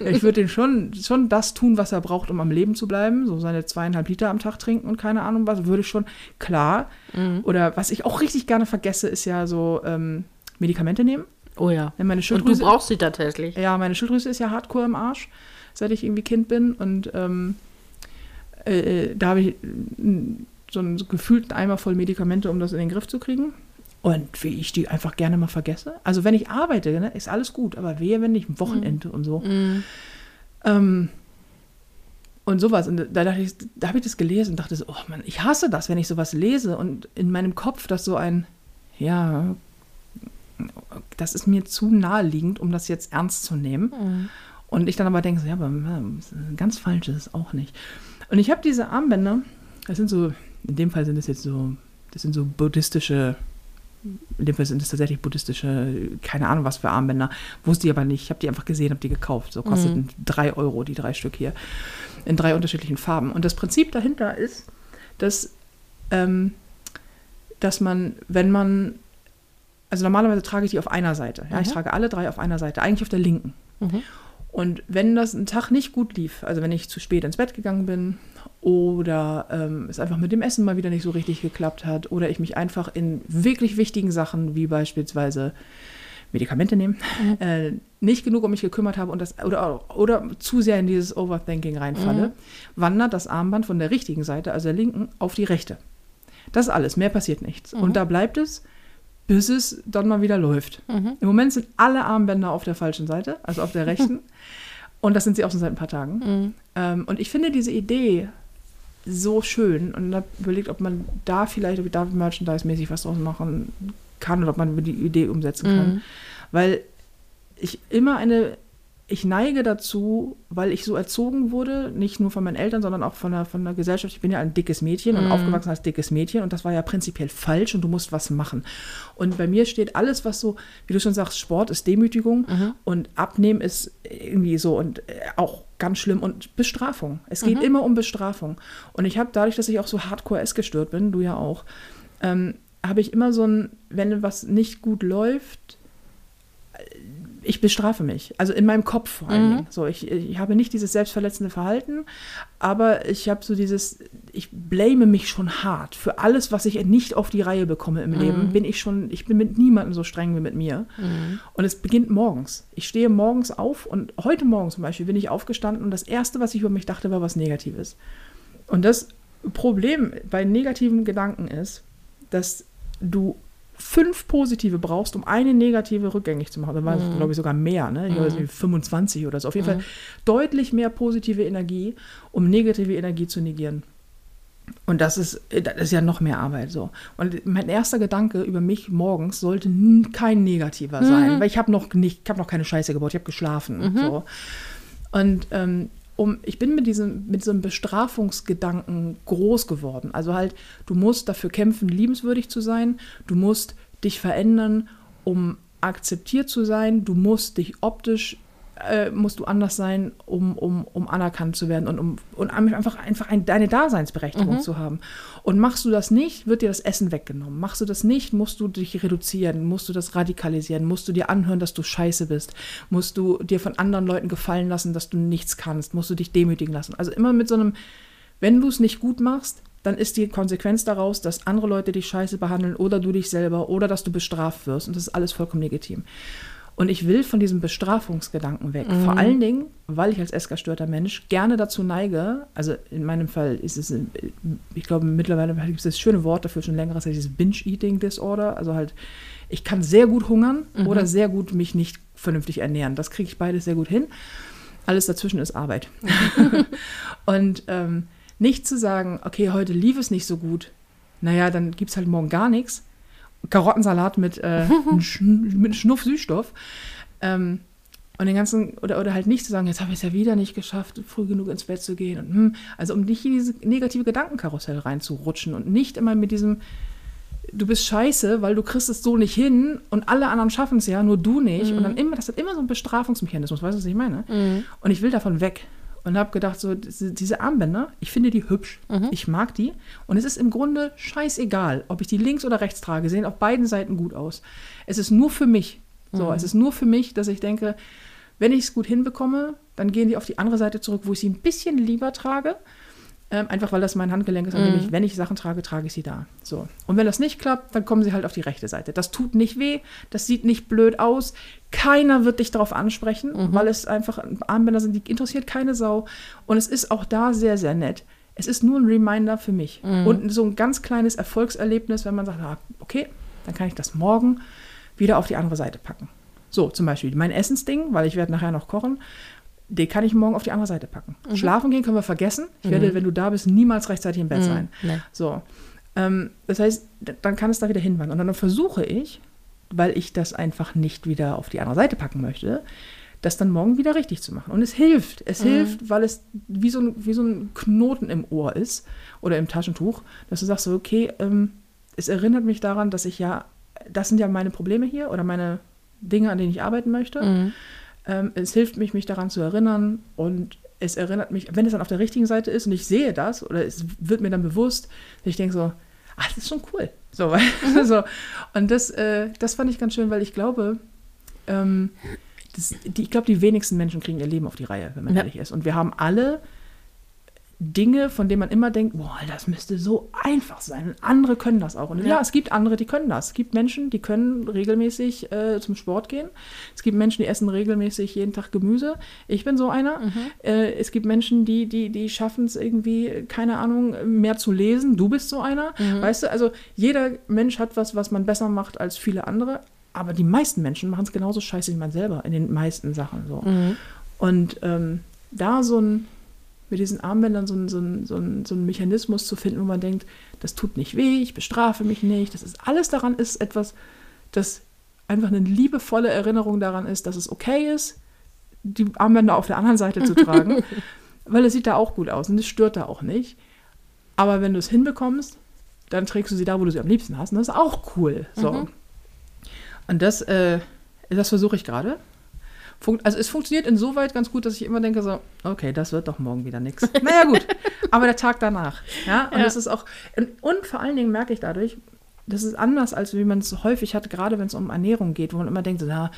ich würde den schon, schon das tun, was er braucht, um am Leben zu bleiben. So seine zweieinhalb Liter am Tag trinken und keine Ahnung was, würde ich schon, klar. Mhm. Oder was ich auch richtig gerne vergesse, ist ja so ähm, Medikamente nehmen. Oh ja. Meine Und du Schilddrüse, brauchst sie tatsächlich. ja, meine Schilddrüse ist ja hardcore im Arsch, seit ich irgendwie Kind bin. Und ähm, äh, da habe ich so einen gefühlten Eimer voll Medikamente, um das in den Griff zu kriegen. Und wie ich die einfach gerne mal vergesse. Also wenn ich arbeite, ne, ist alles gut, aber wehe, wenn nicht, Wochenende und so. Mhm. Ähm, und sowas. Und da dachte ich, da habe ich das gelesen und dachte so, oh Mann, ich hasse das, wenn ich sowas lese und in meinem Kopf das so ein, ja, das ist mir zu naheliegend, um das jetzt ernst zu nehmen. Mhm. Und ich dann aber denke, so, ja, aber ganz falsch ist es auch nicht. Und ich habe diese Armbänder, das sind so, in dem Fall sind es jetzt so, das sind so buddhistische, in dem Fall sind es tatsächlich buddhistische, keine Ahnung was für Armbänder, wusste ich aber nicht. Ich habe die einfach gesehen, habe die gekauft. So kosteten drei Euro, die drei Stück hier, in drei unterschiedlichen Farben. Und das Prinzip dahinter ist, dass, ähm, dass man, wenn man, also normalerweise trage ich die auf einer Seite. Ja, ich Mhm. trage alle drei auf einer Seite, eigentlich auf der linken. Mhm. Und wenn das ein Tag nicht gut lief, also wenn ich zu spät ins Bett gegangen bin oder ähm, es einfach mit dem Essen mal wieder nicht so richtig geklappt hat oder ich mich einfach in wirklich wichtigen Sachen wie beispielsweise Medikamente nehmen, äh, nicht genug um mich gekümmert habe und das oder, oder zu sehr in dieses Overthinking reinfalle, wandert das Armband von der richtigen Seite, also der linken, auf die rechte. Das ist alles, mehr passiert nichts. Und da bleibt es, bis es dann mal wieder läuft. Mhm. Im Moment sind alle Armbänder auf der falschen Seite, also auf der rechten. und das sind sie auch schon seit ein paar Tagen. Mhm. Ähm, und ich finde diese Idee so schön und habe überlegt, ob man da vielleicht, ob ich da Merchandise-mäßig was draus machen kann oder ob man die Idee umsetzen kann. Mhm. Weil ich immer eine, ich neige dazu, weil ich so erzogen wurde, nicht nur von meinen Eltern, sondern auch von der, von der Gesellschaft. Ich bin ja ein dickes Mädchen und Mhm. aufgewachsen als dickes Mädchen und das war ja prinzipiell falsch und du musst was machen. Und bei mir steht alles, was so, wie du schon sagst, Sport ist Demütigung Mhm. und Abnehmen ist irgendwie so und äh, auch ganz schlimm und Bestrafung. Es geht Mhm. immer um Bestrafung. Und ich habe dadurch, dass ich auch so hardcore essgestört bin, du ja auch, ähm, habe ich immer so ein, wenn was nicht gut läuft, ich bestrafe mich. Also in meinem Kopf vor allen Mhm. Dingen. So, ich, ich habe nicht dieses selbstverletzende Verhalten, aber ich habe so dieses, ich blame mich schon hart. Für alles, was ich nicht auf die Reihe bekomme im Leben, bin ich schon, ich bin mit niemandem so streng wie mit mir. Mhm. Und es beginnt morgens. Ich stehe morgens auf und heute Morgen zum Beispiel bin ich aufgestanden und das Erste, was ich über mich dachte, war was Negatives. Und das Problem bei negativen Gedanken ist, dass du fünf positive brauchst, um eine negative rückgängig zu machen. Da war es, glaube ich, sogar mehr, ne? Ich weiß nicht, 25 oder so. Auf jeden Fall deutlich mehr positive Energie, um negative Energie zu negieren. Und das ist, das ist ja noch mehr Arbeit so. Und mein erster Gedanke über mich morgens sollte kein negativer sein, weil ich habe noch nicht, ich habe noch keine Scheiße gebaut, ich habe geschlafen. So. Und ähm, um, ich bin mit diesem, mit so einem Bestrafungsgedanken groß geworden. Also halt, du musst dafür kämpfen, liebenswürdig zu sein, du musst dich verändern, um akzeptiert zu sein, du musst dich optisch äh, musst du anders sein, um, um, um anerkannt zu werden und um und einfach, einfach ein, deine Daseinsberechtigung zu haben. Und machst du das nicht, wird dir das Essen weggenommen. Machst du das nicht, musst du dich reduzieren, musst du das radikalisieren, musst du dir anhören, dass du scheiße bist, musst du dir von anderen Leuten gefallen lassen, dass du nichts kannst, musst du dich demütigen lassen. Also immer mit so einem, wenn du es nicht gut machst, dann ist die Konsequenz daraus, dass andere Leute dich scheiße behandeln oder du dich selber oder dass du bestraft wirst. Und das ist alles vollkommen legitim. Und ich will von diesem Bestrafungsgedanken weg. Vor allen Dingen, weil ich als essgestörter Mensch gerne dazu neige, also in meinem Fall ist es, ich glaube mittlerweile gibt es das schöne Wort dafür schon länger, das heißt dieses Binge-Eating-Disorder. Also halt, ich kann sehr gut hungern oder sehr gut mich nicht vernünftig ernähren. Das kriege ich beides sehr gut hin. Alles dazwischen ist Arbeit. Und ähm, nicht zu sagen, okay, heute lief es nicht so gut, naja, dann gibt es halt morgen gar nichts. Karottensalat mit, äh, mit Schnuff Süßstoff. Ähm, Und den ganzen, oder, oder halt nicht zu sagen, jetzt habe ich es ja wieder nicht geschafft, früh genug ins Bett zu gehen. Und, hm, also um nicht in diese negative Gedankenkarussell reinzurutschen und nicht immer mit diesem, du bist scheiße, weil du kriegst es so nicht hin und alle anderen schaffen es ja, nur du nicht. Und dann immer, das hat immer so einen Bestrafungsmechanismus, weißt du, was ich meine? Und ich will davon weg. Und habe gedacht, so, diese, Armbänder, ich finde die hübsch. Ich mag die. Und es ist im Grunde scheißegal, ob ich die links oder rechts trage. Sehen auf beiden Seiten gut aus. Es ist nur für mich. So, es ist nur für mich, dass ich denke, wenn ich es gut hinbekomme, dann gehen die auf die andere Seite zurück, wo ich sie ein bisschen lieber trage. Ähm, einfach weil das mein Handgelenk ist, an dem ich, wenn ich Sachen trage, trage ich sie da. So. Und wenn das nicht klappt, dann kommen sie halt auf die rechte Seite. Das tut nicht weh, das sieht nicht blöd aus. Keiner wird dich darauf ansprechen, weil es einfach Armbänder sind, die interessiert keine Sau. Und es ist auch da sehr, sehr nett. Es ist nur ein Reminder für mich. Und so ein ganz kleines Erfolgserlebnis, wenn man sagt, ah, okay, dann kann ich das morgen wieder auf die andere Seite packen. So, zum Beispiel mein Essensding, weil ich werde nachher noch kochen, den kann ich morgen auf die andere Seite packen. Schlafen gehen können wir vergessen. Ich werde, wenn du da bist, niemals rechtzeitig im Bett sein. nee. So. Ähm, das heißt, dann kann es da wieder hinwandern. Und dann versuche ich, weil ich das einfach nicht wieder auf die andere Seite packen möchte, das dann morgen wieder richtig zu machen. Und es hilft. Es hilft, weil es wie so, ein, wie so ein Knoten im Ohr ist oder im Taschentuch, dass du sagst so, okay, ähm, es erinnert mich daran, dass ich ja, das sind ja meine Probleme hier oder meine Dinge, an denen ich arbeiten möchte. Ähm, es hilft mich, mich daran zu erinnern und es erinnert mich, wenn es dann auf der richtigen Seite ist und ich sehe das oder es wird mir dann bewusst, dass ich denke so, ach, das ist schon cool. So, weil, so. Und das, äh, das fand ich ganz schön, weil ich glaube, ähm, das, die, ich glaube, die wenigsten Menschen kriegen ihr Leben auf die Reihe, wenn man Ja. ehrlich ist. Und wir haben alle Dinge, von denen man immer denkt, boah, das müsste so einfach sein. Und andere können das auch. Und ja. Ja. es gibt andere, die können das. Es gibt Menschen, die können regelmäßig äh, zum Sport gehen. Es gibt Menschen, die essen regelmäßig jeden Tag Gemüse. Ich bin so einer. Äh, es gibt Menschen, die, die, die schaffen es irgendwie, keine Ahnung, mehr zu lesen. Du bist so einer. Weißt du, also jeder Mensch hat was, was man besser macht als viele andere. Aber die meisten Menschen machen es genauso scheiße wie man selber in den meisten Sachen. So. Und ähm, da so ein, mit diesen Armbändern so so, so, so ein Mechanismus zu finden, wo man denkt, das tut nicht weh, ich bestrafe mich nicht. Das ist alles daran ist etwas, das einfach eine liebevolle Erinnerung daran ist, dass es okay ist, die Armbänder auf der anderen Seite zu tragen, weil es sieht da auch gut aus und es stört da auch nicht. Aber wenn du es hinbekommst, dann trägst du sie da, wo du sie am liebsten hast. Und das ist auch cool. So. Und das, äh, das versuche ich gerade. Also es funktioniert insoweit ganz gut, dass ich immer denke so, okay, das wird doch morgen wieder nichts. Naja gut, aber der Tag danach. Ja, und Ja. das ist auch, und, und vor allen Dingen merke ich dadurch, das ist anders, als wie man es so häufig hat, gerade wenn es um Ernährung geht, wo man immer denkt, so, na,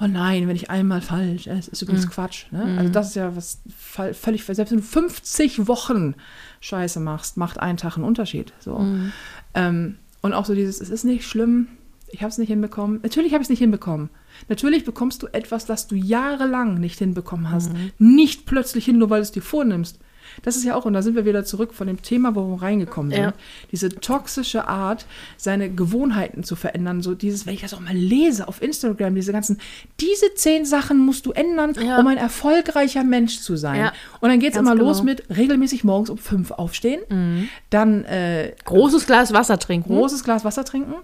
oh nein, wenn ich einmal falsch, es ist übrigens Quatsch. Ne? Also das ist ja was völlig, selbst wenn du 50 Wochen Scheiße machst, macht ein Tag einen Unterschied. So. Ähm, und auch so dieses, es ist nicht schlimm, ich habe es nicht hinbekommen. Natürlich habe ich es nicht hinbekommen. Natürlich bekommst du etwas, das du jahrelang nicht hinbekommen hast, nicht plötzlich hin, nur weil du es dir vornimmst. Das ist ja auch, und da sind wir wieder zurück von dem Thema, wo wir reingekommen sind. Ja. Diese toxische Art, seine Gewohnheiten zu verändern. So dieses, wenn ich das auch mal lese auf Instagram, diese ganzen, diese zehn Sachen musst du ändern, Ja. um ein erfolgreicher Mensch zu sein. Ja, und dann geht es immer los genau. mit regelmäßig morgens um fünf aufstehen, dann äh, Großes Glas Wasser trinken. großes Glas Wasser trinken,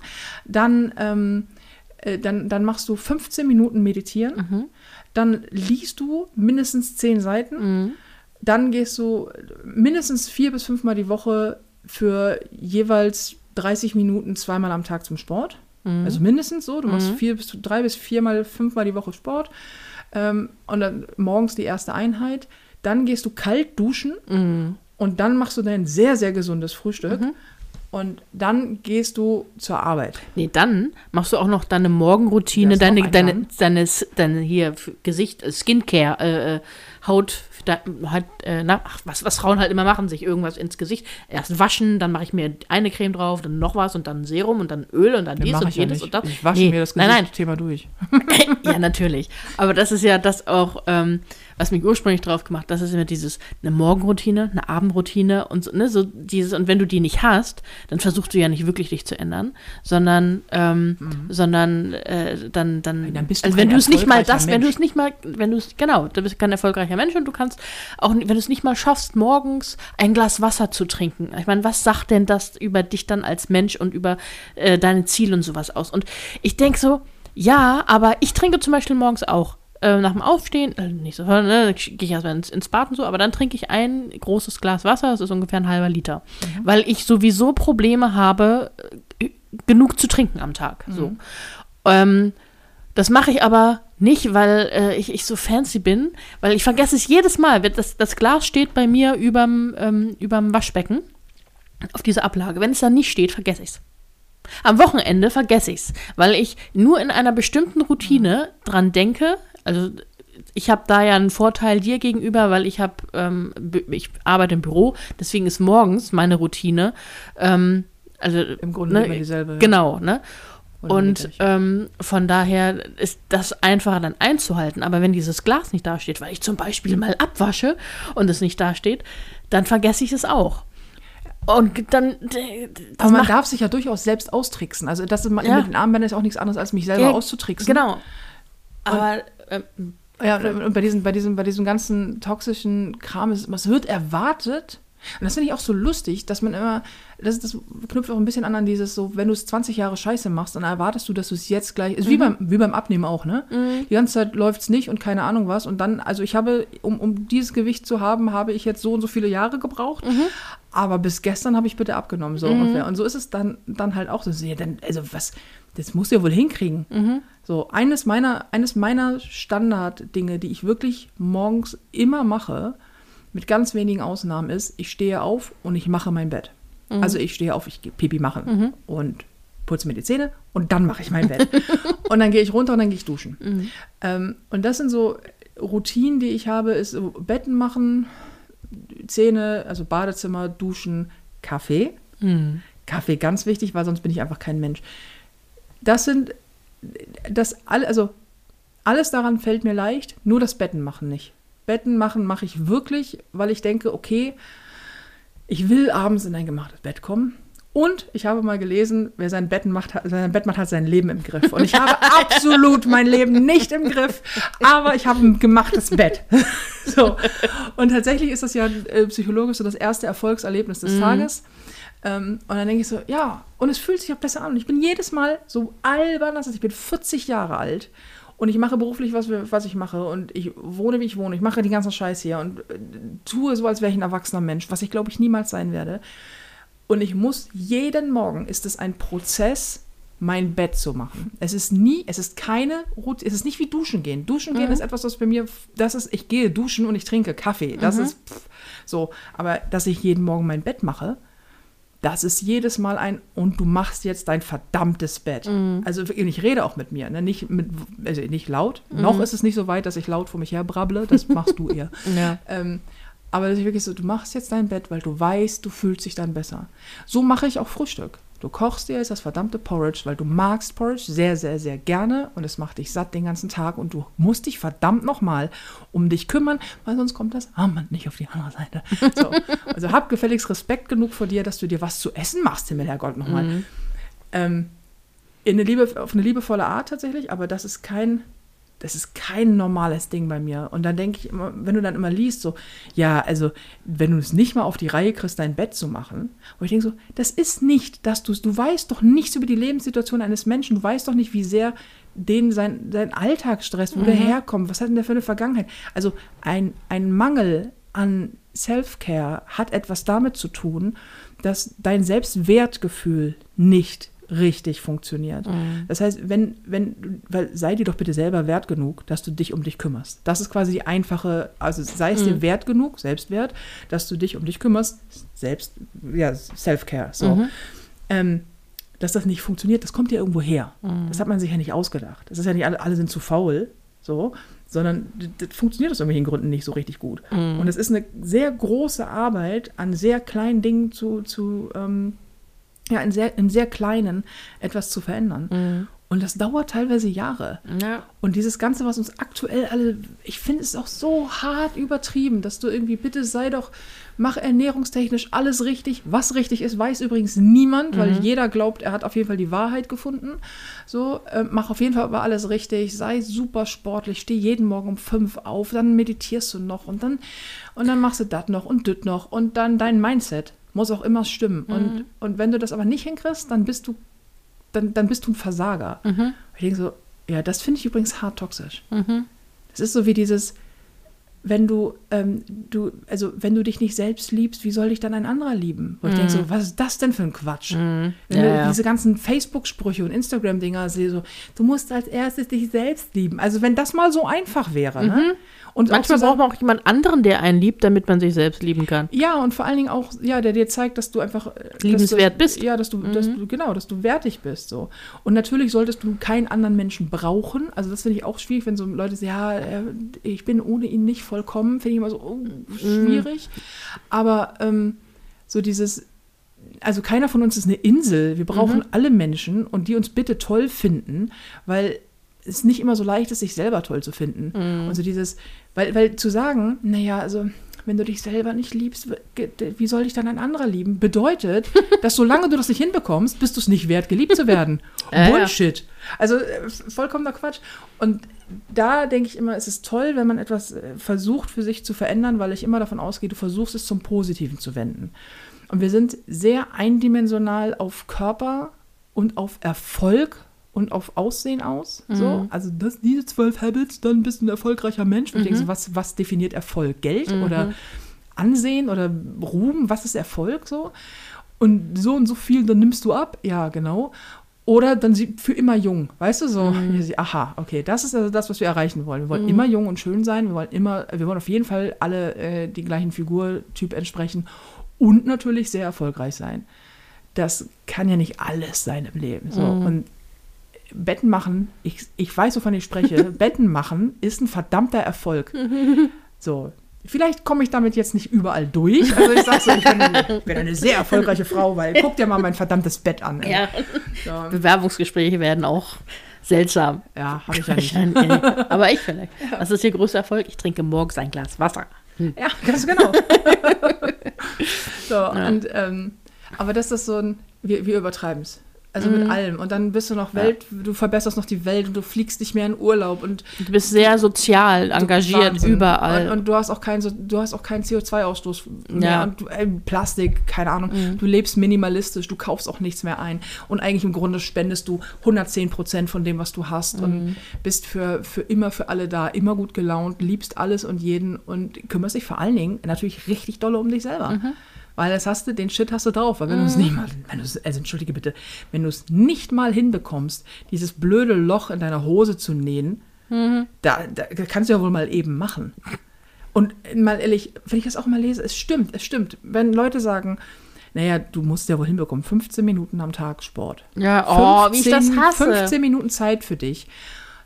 dann, ähm, äh, dann, dann machst du 15 Minuten meditieren, dann liest du mindestens 10 Seiten, dann gehst du mindestens vier bis fünfmal die Woche für jeweils 30 Minuten zweimal am Tag zum Sport. Also mindestens so. Du machst vier bis drei bis viermal, fünfmal die Woche Sport. Ähm, und dann morgens die erste Einheit. Dann gehst du kalt duschen und dann machst du dein sehr, sehr gesundes Frühstück. Und dann gehst du zur Arbeit. Nee, dann machst du auch noch deine Morgenroutine, deine, ein deine, deine, deine hier Gesicht, Skincare, äh, äh, Haut, da, halt, äh, na, ach, was, was Frauen halt immer machen, sich irgendwas ins Gesicht. Erst waschen, dann mache ich mir eine Creme drauf, dann noch was und dann Serum und dann Öl und dann dies mach und ich ja jenes nicht. und das. Ich wasche Nee, mir das Nein, nein, Thema durch. ja, natürlich. Aber das ist ja das auch, ähm, was mich ursprünglich drauf gemacht, das ist immer dieses, eine Morgenroutine, eine Abendroutine und so, ne, so dieses, und wenn du die nicht hast, dann versuchst du ja nicht wirklich dich zu ändern, sondern, ähm, sondern, äh, dann, dann, Dann bist du also wenn du es nicht mal das, wenn du Mensch. es nicht mal, wenn du es, genau, du bist kein erfolgreicher Mensch und du kannst auch, wenn du es nicht mal schaffst, morgens ein Glas Wasser zu trinken. Ich meine, was sagt denn das über dich dann als Mensch und über äh, deine Ziele und sowas aus? Und ich denke so, ja, aber ich trinke zum Beispiel morgens auch äh, nach dem Aufstehen, äh, nicht so, ne, gehe ich erstmal ins, ins Bad und so, aber dann trinke ich ein großes Glas Wasser, das ist ungefähr ein halber Liter. Weil ich sowieso Probleme habe, äh, genug zu trinken am Tag. So. Ähm, das mache ich aber nicht, weil äh, ich, ich so fancy bin, weil ich vergesse es jedes Mal. Das, das Glas steht bei mir überm, ähm, überm Waschbecken auf dieser Ablage. Wenn es da nicht steht, vergesse ich es. Am Wochenende vergesse ich es, weil ich nur in einer bestimmten Routine dran denke. Also ich habe da ja einen Vorteil dir gegenüber, weil ich habe, ähm, ich arbeite im Büro, deswegen ist morgens meine Routine. Ähm, also Im Grunde ne, immer dieselbe. Genau, ne? Und ähm, von daher ist das einfacher dann einzuhalten. Aber wenn dieses Glas nicht dasteht, weil ich zum Beispiel mal abwasche und es nicht dasteht, dann vergesse ich es auch. Und dann. Aber man darf sich ja durchaus selbst austricksen. Also das ist, Ja. mit den Armbändern ist auch nichts anderes, als mich selber Ja, auszutricksen. Genau. Aber ähm, Ja, und bei diesem, bei diesem, bei diesem ganzen toxischen Kram, ist, es wird erwartet. Und das finde ich auch so lustig, dass man immer, das, das knüpft auch ein bisschen an an dieses so, wenn du es 20 Jahre Scheiße machst, dann erwartest du, dass du es jetzt gleich, ist wie, beim, wie beim Abnehmen auch, ne? Die ganze Zeit läuft es nicht und keine Ahnung was. Und dann, also ich habe, um, um dieses Gewicht zu haben, habe ich jetzt so und so viele Jahre gebraucht. Aber bis gestern habe ich bitte abgenommen, so ungefähr. Und so ist es dann, dann halt auch so. Ja, dann, also was, das musst du ja wohl hinkriegen. So, eines meiner, eines meiner Standarddinge, die ich wirklich morgens immer mache, mit ganz wenigen Ausnahmen ist, ich stehe auf und ich mache mein Bett. Also ich stehe auf, ich gehe Pipi machen und putze mir die Zähne und dann mache ich mein Bett. und dann gehe ich runter und dann gehe ich duschen. Ähm, und das sind so Routinen, die ich habe, ist Betten machen, Zähne, also Badezimmer, Duschen, Kaffee. Kaffee ganz wichtig, weil sonst bin ich einfach kein Mensch. Das sind das alle, also alles daran fällt mir leicht, nur das Betten machen nicht. Betten machen mache ich wirklich, weil ich denke, okay, ich will abends in ein gemachtes Bett kommen. Und ich habe mal gelesen, wer sein Bett macht, hat, sein Bett macht, hat sein Leben im Griff. Und ich habe absolut mein Leben nicht im Griff, aber ich habe ein gemachtes Bett. so. Und tatsächlich ist das ja äh, psychologisch so das erste Erfolgserlebnis des Tages. Ähm, und dann denke ich so, ja, und es fühlt sich auch besser an. Und ich bin jedes Mal so albern, dass ich bin 40 Jahre alt und ich mache beruflich, was, was ich mache und ich wohne, wie ich wohne. Ich mache die ganzen Scheiß hier und äh, tue so, als wäre ich ein erwachsener Mensch, was ich glaube ich niemals sein werde. Und ich muss jeden Morgen, ist es ein Prozess, mein Bett zu machen. Es ist nie, es ist keine Routine, es ist nicht wie duschen gehen. Duschen gehen ist etwas, was bei mir, das ist, ich gehe duschen und ich trinke Kaffee. Das ist pff, so. Aber dass ich jeden Morgen mein Bett mache, das ist jedes Mal ein, und du machst jetzt dein verdammtes Bett. Also wirklich, und ich rede auch mit mir, ne? nicht, mit, also nicht laut. Noch ist es nicht so weit, dass ich laut vor mich her brabble, das machst du eher. ja. Ähm, aber das ist wirklich so, du machst jetzt dein Bett, weil du weißt, du fühlst dich dann besser. So mache ich auch Frühstück. Du kochst dir jetzt das verdammte Porridge, weil du magst Porridge sehr, sehr, sehr gerne und es macht dich satt den ganzen Tag und du musst dich verdammt nochmal um dich kümmern, weil sonst kommt das Armband nicht auf die andere Seite. So. Also hab gefälligst Respekt genug vor dir, dass du dir was zu essen machst, Himmel, Herrgott, nochmal. Ähm, in eine Liebe, auf eine liebevolle Art tatsächlich, aber das ist kein, das ist kein normales Ding bei mir. Und dann denke ich immer, wenn du dann immer liest, so, ja, also, wenn du es nicht mal auf die Reihe kriegst, dein Bett zu machen, wo ich denke so, das ist nicht, dass du du weißt doch nichts über die Lebenssituation eines Menschen, du weißt doch nicht, wie sehr den sein, sein Alltagsstress, wo der herkommt, was hat denn der für eine Vergangenheit? Also, ein, ein Mangel an Self-Care hat etwas damit zu tun, dass dein Selbstwertgefühl nicht richtig funktioniert. Das heißt, wenn, wenn, weil sei dir doch bitte selber wert genug, dass du dich um dich kümmerst. Das ist quasi die einfache, also sei es dir wert genug, Selbstwert, dass du dich um dich kümmerst, selbst, ja, Self-Care, so. Ähm, dass das nicht funktioniert, das kommt ja irgendwo her. Das hat man sich ja nicht ausgedacht. Das ist ja nicht alle, alle sind zu faul, so, sondern das funktioniert aus irgendwelchen Gründen nicht so richtig gut. Und es ist eine sehr große Arbeit, an sehr kleinen Dingen zu, zu ähm, ja, in sehr, in sehr kleinen etwas zu verändern. Und das dauert teilweise Jahre. ja. Und dieses Ganze, was uns aktuell alle, ich finde es auch so hart übertrieben, dass du irgendwie, bitte sei doch, mach ernährungstechnisch alles richtig. Was richtig ist, weiß übrigens niemand, weil jeder glaubt, er hat auf jeden Fall die Wahrheit gefunden. So, äh, mach auf jeden Fall aber alles richtig, sei super sportlich, steh jeden Morgen um fünf auf, dann meditierst du noch und dann, und dann machst du das noch und das noch und dann dein Mindset muss auch immer stimmen. Und, und wenn du das aber nicht hinkriegst, dann bist du dann, dann bist du ein Versager. Mhm. Ich denke so, ja, das finde ich übrigens hart toxisch. Das Es ist so wie dieses, wenn du, ähm, du, also wenn du dich nicht selbst liebst, wie soll dich dann ein anderer lieben? Wo ich denke so, was ist das denn für ein Quatsch? Wenn Ja, du ja. diese ganzen Facebook-Sprüche und Instagram-Dinger sehe, so, du musst als erstes dich selbst lieben. Also wenn das mal so einfach wäre, ne? Und Manchmal braucht man auch jemand anderen, der einen liebt, damit man sich selbst lieben kann. ja, und vor allen Dingen auch, ja, der dir zeigt, dass du einfach äh, Liebenswert du, bist. Ja, dass du, dass du, genau, dass du wertig bist. So. Und natürlich solltest du keinen anderen Menschen brauchen. Also das finde ich auch schwierig, wenn so Leute sagen, ja, äh, ich bin ohne ihn nicht vollkommen, finde ich immer so oh, schwierig. Aber ähm, so dieses, also keiner von uns ist eine Insel. Wir brauchen alle Menschen und die uns bitte toll finden, weil es nicht immer so leicht ist, sich selber toll zu finden. Und so dieses, weil, weil zu sagen, naja, also wenn du dich selber nicht liebst, wie soll dich dann ein anderer lieben? Bedeutet, dass solange du das nicht hinbekommst, bist du es nicht wert, geliebt zu werden. Ja. Bullshit. Also äh, vollkommener Quatsch. Und da denke ich immer, es ist toll, wenn man etwas äh, versucht für sich zu verändern, weil ich immer davon ausgehe, du versuchst es zum Positiven zu wenden. Und wir sind sehr eindimensional auf Körper und auf Erfolg und auf Aussehen aus. So. Also das, diese zwölf Habits, dann bist du ein erfolgreicher Mensch. Und ich denke so, was, was definiert Erfolg? Geld oder Ansehen oder Ruhm? Was ist Erfolg so? Und so und so viel, dann nimmst du ab. Ja, genau. Oder dann sie für immer jung, weißt du so? Aha, okay, das ist also das, was wir erreichen wollen. Wir wollen immer jung und schön sein. Wir wollen immer, wir wollen auf jeden Fall alle äh, den gleichen Figurtyp entsprechen und natürlich sehr erfolgreich sein. Das kann ja nicht alles sein im Leben. So. Und Betten machen, ich, ich weiß, wovon ich spreche, Betten machen ist ein verdammter Erfolg. So. Vielleicht komme ich damit jetzt nicht überall durch. Also ich sag so, ich bin, ich bin eine sehr erfolgreiche Frau, weil guck dir mal mein verdammtes Bett an. Ja. Ja, Bewerbungsgespräche werden auch seltsam. ja habe ich ja nicht. Aber ich vielleicht. Was ist Ihr größter Erfolg? Ich trinke morgens ein Glas Wasser. Ja, ganz genau. so, und, ähm, aber das ist so ein, wir, wir übertreiben es. Also Mhm. mit allem. Und dann bist du noch Welt, du verbesserst noch die Welt und du fliegst nicht mehr in Urlaub und Du bist sehr sozial engagiert, Wahnsinn. überall. Und, und du hast auch keinen du hast auch keinen CO2-Ausstoß mehr. Ja. Und du, äh, Plastik, keine Ahnung. Mhm. Du lebst minimalistisch, du kaufst auch nichts mehr ein. Und eigentlich im Grunde spendest du 110 Prozent von dem, was du hast Mhm. und bist für, für immer für alle da, immer gut gelaunt, liebst alles und jeden und kümmerst dich vor allen Dingen natürlich richtig dolle um dich selber. Mhm. Weil das hast du, den Shit hast du drauf. Weil wenn du es nicht mal, wenn du es, also entschuldige bitte, wenn du es nicht mal hinbekommst, dieses blöde Loch in deiner Hose zu nähen, Mhm. da, da kannst du ja wohl mal eben machen. Und mal ehrlich, wenn ich das auch mal lese, es stimmt, es stimmt. Wenn Leute sagen, naja, du musst ja wohl hinbekommen, 15 Minuten am Tag Sport. ja, oh, wie ich das hasse. 15 Minuten Zeit für dich.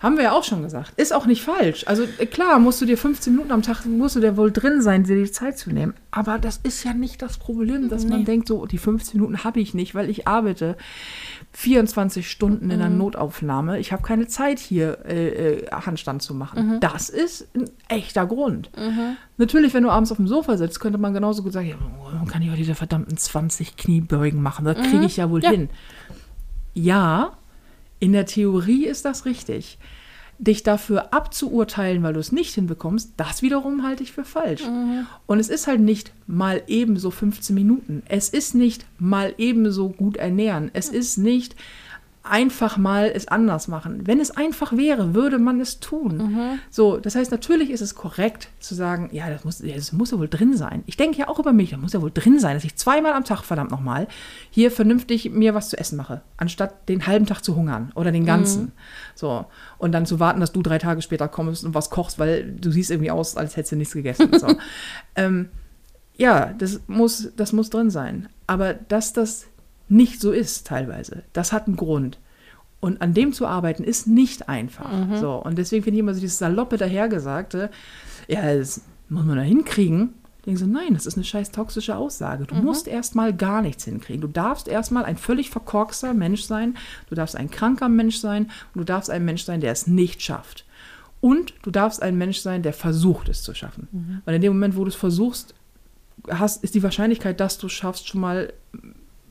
Haben wir ja auch schon gesagt. Ist auch nicht falsch. Also äh, klar, musst du dir 15 Minuten am Tag, musst du dir wohl drin sein, dir die Zeit zu nehmen. Aber das ist ja nicht das Problem, dass man denkt, so, die 15 Minuten habe ich nicht, weil ich arbeite 24 Stunden in Mhm. einer Notaufnahme. Ich habe keine Zeit hier äh, äh, Handstand zu machen. Mhm. Das ist ein echter Grund. Natürlich, wenn du abends auf dem Sofa sitzt, könnte man genauso gut sagen, ja, man kann ja diese verdammten 20 Kniebeugen machen. Das kriege ich ja wohl Mhm. Ja. hin. Ja, in der Theorie ist das richtig. Dich dafür abzuurteilen, weil du es nicht hinbekommst, das wiederum halte ich für falsch. Und es ist halt nicht mal ebenso 15 Minuten. Es ist nicht mal ebenso gut ernähren. Es ist nicht einfach mal es anders machen. Wenn es einfach wäre, würde man es tun. So, das heißt, natürlich ist es korrekt zu sagen, ja, das muss, ja, das muss ja wohl drin sein. Ich denke ja auch über mich, das muss ja wohl drin sein, dass ich zweimal am Tag, verdammt nochmal, hier vernünftig mir was zu essen mache, anstatt den halben Tag zu hungern oder den ganzen. So, und dann zu warten, dass du drei Tage später kommst und was kochst, weil du siehst irgendwie aus, als hättest du nichts gegessen. So. ähm, ja, das muss, das muss drin sein. Aber dass das nicht so ist teilweise, das hat einen Grund. Und an dem zu arbeiten ist nicht einfach. So, und deswegen finde ich immer so dieses saloppe dahergesagte, ja, das muss man da hinkriegen. Ich denke so, nein, das ist eine scheiß toxische Aussage. Du musst erstmal gar nichts hinkriegen. Du darfst erstmal ein völlig verkorkster Mensch sein, du darfst ein kranker Mensch sein und du darfst ein Mensch sein, der es nicht schafft. Und du darfst ein Mensch sein, der versucht, es zu schaffen. Weil in dem Moment, wo du es versuchst, hast, ist die Wahrscheinlichkeit, dass du es schaffst, schon mal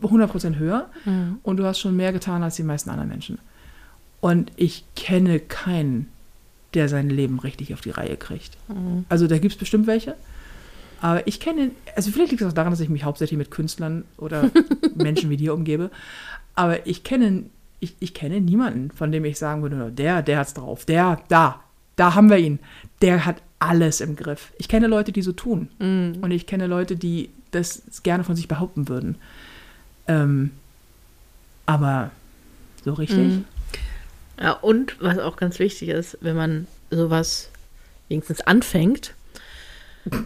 100% höher und du hast schon mehr getan als die meisten anderen Menschen. Und ich kenne keinen, der sein Leben richtig auf die Reihe kriegt. Also da gibt es bestimmt welche. Aber ich kenne, also vielleicht liegt es auch daran, dass ich mich hauptsächlich mit Künstlern oder Menschen wie dir umgebe. Aber ich kenne, ich, ich kenne niemanden, von dem ich sagen würde, der, der hat's drauf, der, da, da haben wir ihn. Der hat alles im Griff. Ich kenne Leute, die so tun. Mhm. Und ich kenne Leute, die das gerne von sich behaupten würden. Ähm, aber so richtig. Mhm. Ja, und was auch ganz wichtig ist, wenn man sowas wenigstens anfängt,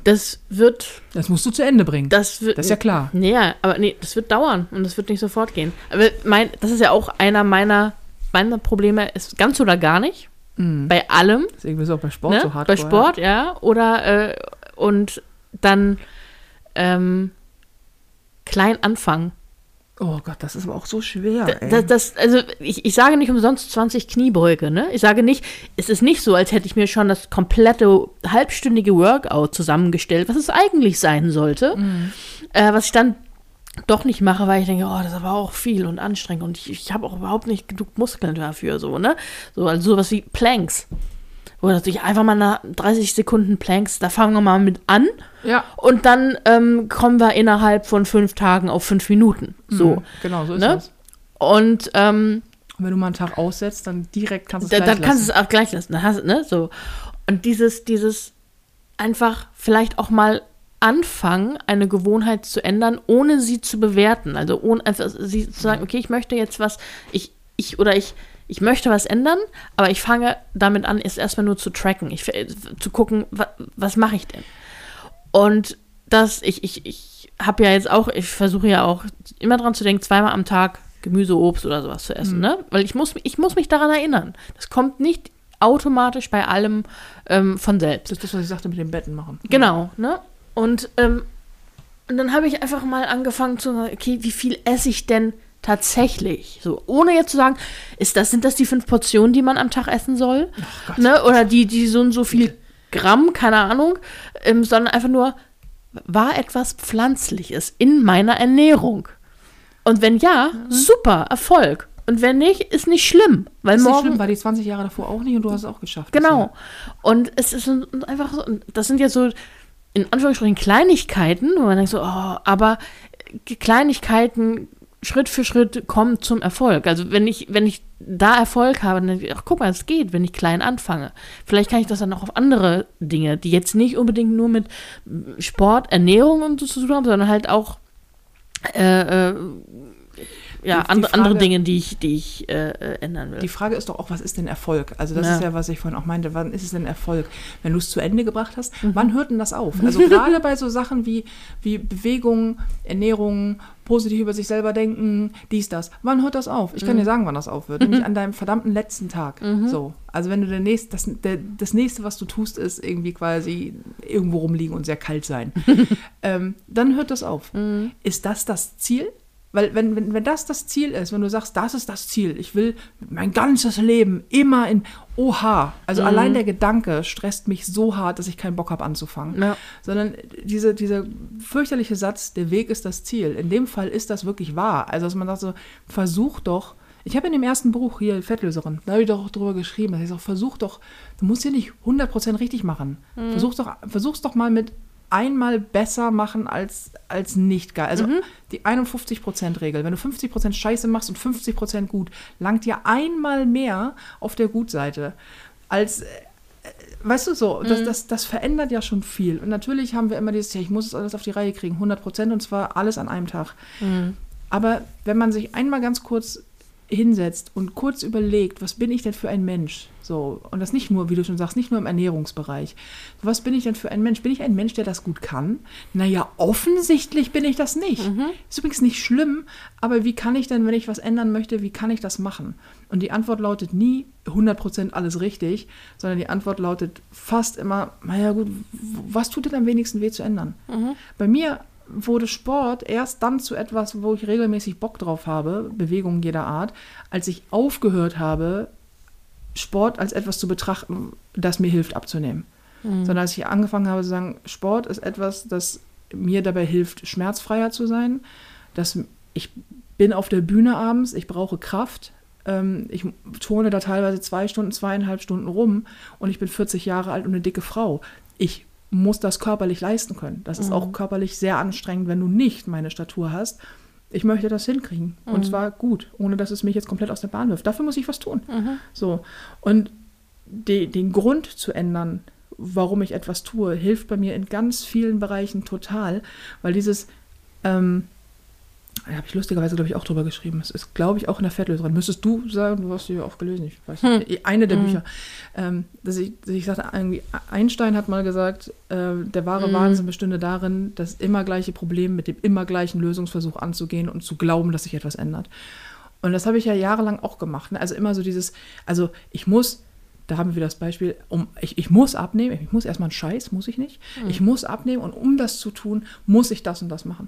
das wird, Das musst du zu Ende bringen. das wird, Das ist ja klar. Nee, ja, aber nee, das wird dauern und das wird nicht sofort gehen. Aber mein, das ist ja auch einer meiner, meiner Probleme, ist ganz oder gar nicht. Mhm. Bei allem. Deswegen bist du auch bei Sport ne? so hart. Bei Sport, ja. Oder äh, und dann ähm, klein anfangen. Oh Gott, das ist aber auch so schwer. Das, das, also ich, ich sage nicht umsonst 20 Kniebeuge, ne? Ich sage nicht, es ist nicht so, als hätte ich mir schon das komplette halbstündige Workout zusammengestellt, was es eigentlich sein sollte. Äh, was ich dann doch nicht mache, weil ich denke, oh, das ist aber auch viel und anstrengend und ich, ich habe auch überhaupt nicht genug Muskeln dafür, so, ne? So, also sowas wie Planks. Wo natürlich einfach mal nach 30 Sekunden Planks, da fangen wir mal mit an ja. und dann ähm, kommen wir innerhalb von fünf Tagen auf fünf Minuten. So. Mhm, Genau, so ist Ne? das. Und ähm, wenn du mal einen Tag aussetzt, dann direkt kannst du da, es dann gleich kannst du lassen. es auch gleich lassen. Hast, ne, so. Und dieses, dieses einfach vielleicht auch mal anfangen, eine Gewohnheit zu ändern, ohne sie zu bewerten. Also ohne einfach sie zu sagen, okay, ich möchte jetzt was, ich, ich oder ich, ich möchte was ändern, aber ich fange damit an, es erstmal nur zu tracken, ich, zu gucken, wa, was mache ich denn? Und das, ich, ich, ich habe ja jetzt auch, ich versuche ja auch immer dran zu denken, zweimal am Tag Gemüse, Obst oder sowas zu essen, ne? Weil ich muss, ich muss mich daran erinnern. Das kommt nicht automatisch bei allem ähm, von selbst. Das ist das, was ich sagte mit den Betten machen. Genau, ne? Und, ähm, und dann habe ich einfach mal angefangen zu sagen, okay, wie viel esse ich denn tatsächlich? So, ohne jetzt zu sagen, ist das, sind das die fünf Portionen, die man am Tag essen soll? Gott. ne? Oder die, die so und so viel Gramm, keine Ahnung, ähm, sondern einfach nur, war etwas Pflanzliches in meiner Ernährung? Und wenn ja, super, Erfolg. Und wenn nicht, ist nicht schlimm. Weil ist nicht morgen schlimm, war die 20 Jahre davor auch nicht und du hast es auch geschafft. Genau. Und es ist einfach so, das sind jetzt so in Anführungsstrichen Kleinigkeiten, wo man denkt so, oh, aber Kleinigkeiten Schritt für Schritt kommen zum Erfolg. Also wenn ich, wenn ich da Erfolg habe, dann denke ich, ach guck mal, es geht, wenn ich klein anfange. Vielleicht kann ich das dann auch auf andere Dinge, die jetzt nicht unbedingt nur mit Sport, Ernährung und so zu tun haben, sondern halt auch äh, äh, ja, andere, andere Frage- Dinge, die ich, die ich äh, äh, ändern will. Die Frage ist doch auch, was ist denn Erfolg? Also das Ja. ist ja, was ich vorhin auch meinte. Wann ist es denn Erfolg? Wenn du es zu Ende gebracht hast, Mhm. wann hört denn das auf? Also gerade bei so Sachen wie, wie Bewegung, Ernährung, positiv über sich selber denken, dies, das. Wann hört das auf? Ich kann Mhm. dir sagen, wann das aufhört. Nämlich an deinem verdammten letzten Tag. So. Also wenn du der nächste, das, der, das nächste, was du tust, ist irgendwie quasi irgendwo rumliegen und sehr kalt sein. ähm, dann hört das auf. Mhm. Ist das das Ziel? Weil wenn, wenn, wenn das das Ziel ist, wenn du sagst, das ist das Ziel, ich will mein ganzes Leben immer in, oha, also Mhm. allein der Gedanke stresst mich so hart, dass ich keinen Bock habe anzufangen. Ja. Sondern diese, dieser fürchterliche Satz, der Weg ist das Ziel. In dem Fall ist das wirklich wahr. Also dass man sagt so, versuch doch, ich habe in dem ersten Buch hier, Fettlöserin, da habe ich doch drüber geschrieben, dass ich sage, versuch doch, du musst hier nicht 100% richtig machen. Versuch doch, versuch's doch mal mit einmal besser machen als, als nicht geil. Also die 51%-Regel. Wenn du 50% Scheiße machst und 50% gut, langt dir einmal mehr auf der Gutseite als äh, Weißt du so, das, das, das verändert ja schon viel. Und natürlich haben wir immer dieses, ja, ich muss es alles auf die Reihe kriegen, 100 Prozent und zwar alles an einem Tag. Aber wenn man sich einmal ganz kurz hinsetzt und kurz überlegt, was bin ich denn für ein Mensch? So, und das nicht nur, wie du schon sagst, nicht nur im Ernährungsbereich. Was bin ich denn für ein Mensch? Bin ich ein Mensch, der das gut kann? Naja, offensichtlich bin ich das nicht. Ist übrigens nicht schlimm, aber wie kann ich denn, wenn ich was ändern möchte, wie kann ich das machen? Und die Antwort lautet nie 100% alles richtig, sondern die Antwort lautet fast immer, naja gut, was tut denn am wenigsten weh zu ändern? Bei mir wurde Sport erst dann zu etwas, wo ich regelmäßig Bock drauf habe, Bewegungen jeder Art, als ich aufgehört habe, Sport als etwas zu betrachten, das mir hilft abzunehmen. Sondern als ich angefangen habe zu sagen, Sport ist etwas, das mir dabei hilft, schmerzfreier zu sein, dass ich bin auf der Bühne abends, ich brauche Kraft, ähm, ich turne da teilweise zwei Stunden, zweieinhalb Stunden rum und ich bin 40 Jahre alt und eine dicke Frau. Ich muss das körperlich leisten können. Das ist auch körperlich sehr anstrengend, wenn du nicht meine Statur hast. Ich möchte das hinkriegen. Und zwar gut, ohne dass es mich jetzt komplett aus der Bahn wirft. Dafür muss ich was tun. So. Und de, den Grund zu ändern, warum ich etwas tue, hilft bei mir in ganz vielen Bereichen total, weil dieses, ähm, habe ich lustigerweise, glaube ich, auch drüber geschrieben. Es ist, glaube ich, auch in der drin. Müsstest du sagen, du hast sie ja auch gelesen, ich weiß nicht. Hm. Eine der Hm. Bücher. Ähm, dass, ich, dass ich sagte, irgendwie, Einstein hat mal gesagt, äh, der wahre Hm. Wahnsinn bestünde darin, das immer gleiche Problem mit dem immer gleichen Lösungsversuch anzugehen und zu glauben, dass sich etwas ändert. Und das habe ich ja jahrelang auch gemacht. Ne? Also immer so dieses, also ich muss, da haben wir wieder das Beispiel, um, ich, ich muss abnehmen, ich muss erstmal einen Scheiß, muss ich nicht. Ich muss abnehmen und um das zu tun, muss ich das und das machen.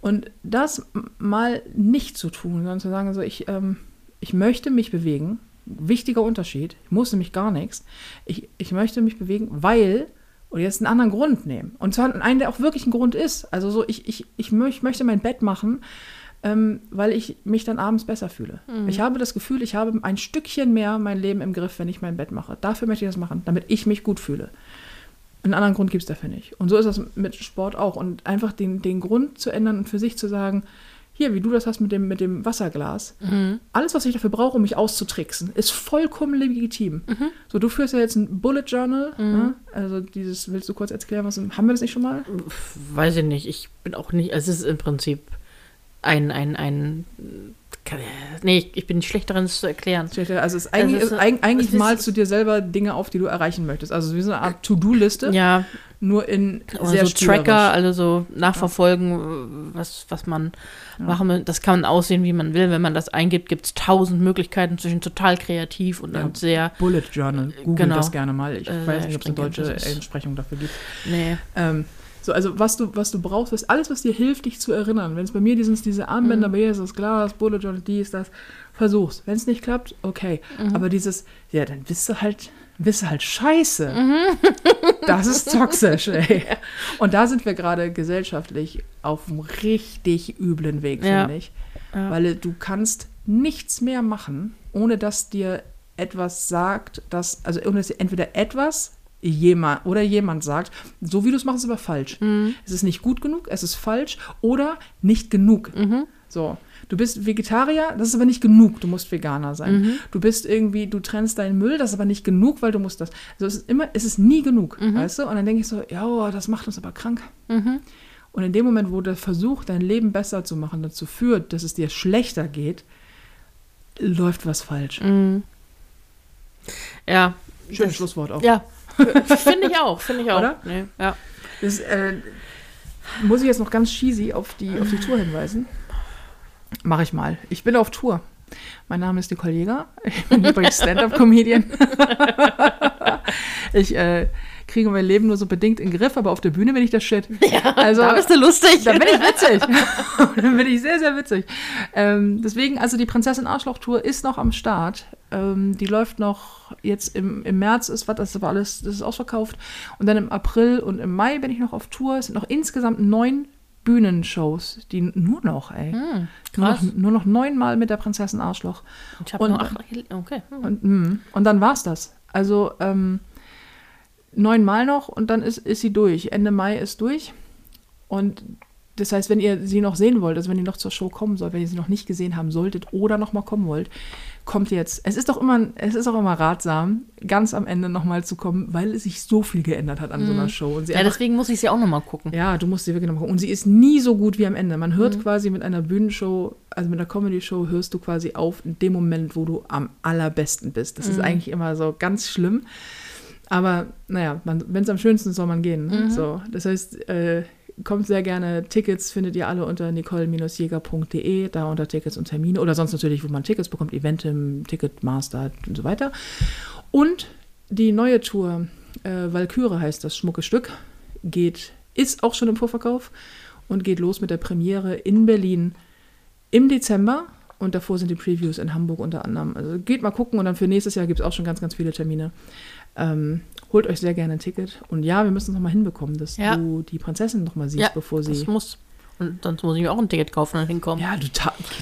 Und das mal nicht zu tun, sondern zu sagen, so ich, ähm, ich möchte mich bewegen, wichtiger Unterschied, ich muss nämlich gar nichts, ich, ich möchte mich bewegen, weil, oder jetzt einen anderen Grund nehmen. Und zwar einen, der auch wirklich ein Grund ist. Also so, ich, ich, ich, mö- ich möchte mein Bett machen, ähm, weil ich mich dann abends besser fühle. Ich habe das Gefühl, ich habe ein Stückchen mehr mein Leben im Griff, wenn ich mein Bett mache. Dafür möchte ich das machen, damit ich mich gut fühle. Einen anderen Grund gibt es dafür nicht. Und so ist das mit Sport auch. Und einfach den, den Grund zu ändern und für sich zu sagen, hier, wie du das hast mit dem, mit dem Wasserglas, alles, was ich dafür brauche, um mich auszutricksen, ist vollkommen legitim. So, du führst ja jetzt ein Bullet Journal. Ne? Also dieses, willst du kurz erklären, was haben wir das nicht schon mal? Weiß ich nicht. Ich bin auch nicht. Es ist im Prinzip ein, ein, ein. Nee, ich, bin nicht schlecht darin, es zu erklären. Also es ist eigentlich, Also es ist- eig- eigentlich ist- malst du dir selber Dinge auf, die du erreichen möchtest. Also wie so eine Art To-Do-Liste, Ja, nur in oder sehr so Tracker, also so nachverfolgen, was, was man machen will. Das kann man aussehen, wie man will. Wenn man das eingibt, gibt es tausend Möglichkeiten zwischen total kreativ und Ja. dann sehr. Bullet Journal. Google Genau. das gerne mal. Ich Äh, weiß nicht, ob es eine deutsche Entsprechung dafür gibt. Nee. Ähm, so, also was du, was du brauchst, ist alles, was dir hilft, dich zu erinnern. Wenn es bei mir sind diese Armbänder, Mhm. bei dir ist das Glas, Bullet Journal, dies, das, versuch's. Wenn es nicht klappt, okay. Mhm. Aber dieses, ja, dann bist du halt, bist du halt scheiße. Mhm. Das ist toxisch, ey. Und da sind wir gerade gesellschaftlich auf einem richtig üblen Weg, Ja. finde ich. Ja. Weil du kannst nichts mehr machen, ohne dass dir etwas sagt, dass, also ohne dass dir entweder etwas jemand oder jemand sagt, so wie du es machst, ist aber falsch. Mhm. Es ist nicht gut genug, es ist falsch oder nicht genug. Mhm. So, du bist Vegetarier, das ist aber nicht genug, du musst Veganer sein. Mhm. Du bist irgendwie, du trennst deinen Müll, das ist aber nicht genug, weil du musst das. Also es ist immer, es ist nie genug, weißt du? Und dann denke ich so, ja, oh, das macht uns aber krank. Mhm. Und in dem Moment, wo der Versuch, dein Leben besser zu machen, dazu führt, dass es dir schlechter geht, läuft was falsch. Mhm. Ja. Schönes Schlusswort auch. Ja. Finde ich auch, finde ich auch. Oder? Nee, ja. Das, äh, muss ich jetzt noch ganz cheesy auf die, auf die Tour hinweisen? Mache ich mal. Ich bin auf Tour. Mein Name ist Nicole Jäger. Ich bin übrigens Stand-Up-Comedian. ich äh, kriege mein Leben nur so bedingt in den Griff, aber auf der Bühne bin ich der Shit. ja Also- da bist du lustig. Da bin ich witzig. da bin ich sehr, sehr witzig. Ähm, deswegen, also die Prinzessin Arschloch-Tour ist noch am Start. Ähm, die läuft noch jetzt im, im März, ist was, das ist aber alles, das ist ausverkauft. Und dann im April und im Mai bin ich noch auf Tour. Es sind noch insgesamt neun Bühnenshows, die nur noch, ey. Hm, Nur noch, nur noch neunmal mit der Prinzessin Arschloch. Ich habe Und- nur acht. Okay. Hm. Und, mm, und dann war's das. Also ähm, neunmal noch und dann ist, ist sie durch. Ende Mai ist durch. Und das heißt, wenn ihr sie noch sehen wollt, also wenn ihr noch zur Show kommen sollt, wenn ihr sie noch nicht gesehen haben solltet oder noch mal kommen wollt, kommt jetzt. Es ist doch immer, es ist auch immer ratsam, ganz am Ende noch mal zu kommen, weil es sich so viel geändert hat an so einer Show. Und sie Ja, einfach, deswegen muss ich sie auch nochmal gucken. ja, du musst sie wirklich noch mal gucken. Und sie ist nie so gut wie am Ende. Man Mhm. hört quasi mit einer Bühnenshow, also mit einer Comedy-Show, hörst du quasi auf in dem Moment, wo du am allerbesten bist. Das ist Mhm. eigentlich immer so ganz schlimm. Aber naja, wenn es am schönsten ist, soll man gehen. Ne? Mhm. So, das heißt, äh, kommt sehr gerne. Tickets findet ihr alle unter nicole-jäger.de, da unter Tickets und Termine oder sonst natürlich, wo man Tickets bekommt, Eventim, Ticketmaster und so weiter. Und die neue Tour, äh, Valkyrie heißt das schmucke Stück, geht, ist auch schon im Vorverkauf und geht los mit der Premiere in Berlin im Dezember. Und davor sind die Previews in Hamburg unter anderem. Also geht mal gucken und dann für nächstes Jahr gibt es auch schon ganz, ganz viele Termine. Ähm, holt euch sehr gerne ein Ticket. Und ja, wir müssen es nochmal hinbekommen, dass Ja. du die Prinzessin nochmal siehst, Ja, bevor sie. Das muss. Und sonst muss ich mir auch ein Ticket kaufen und hinkommen. Ja, du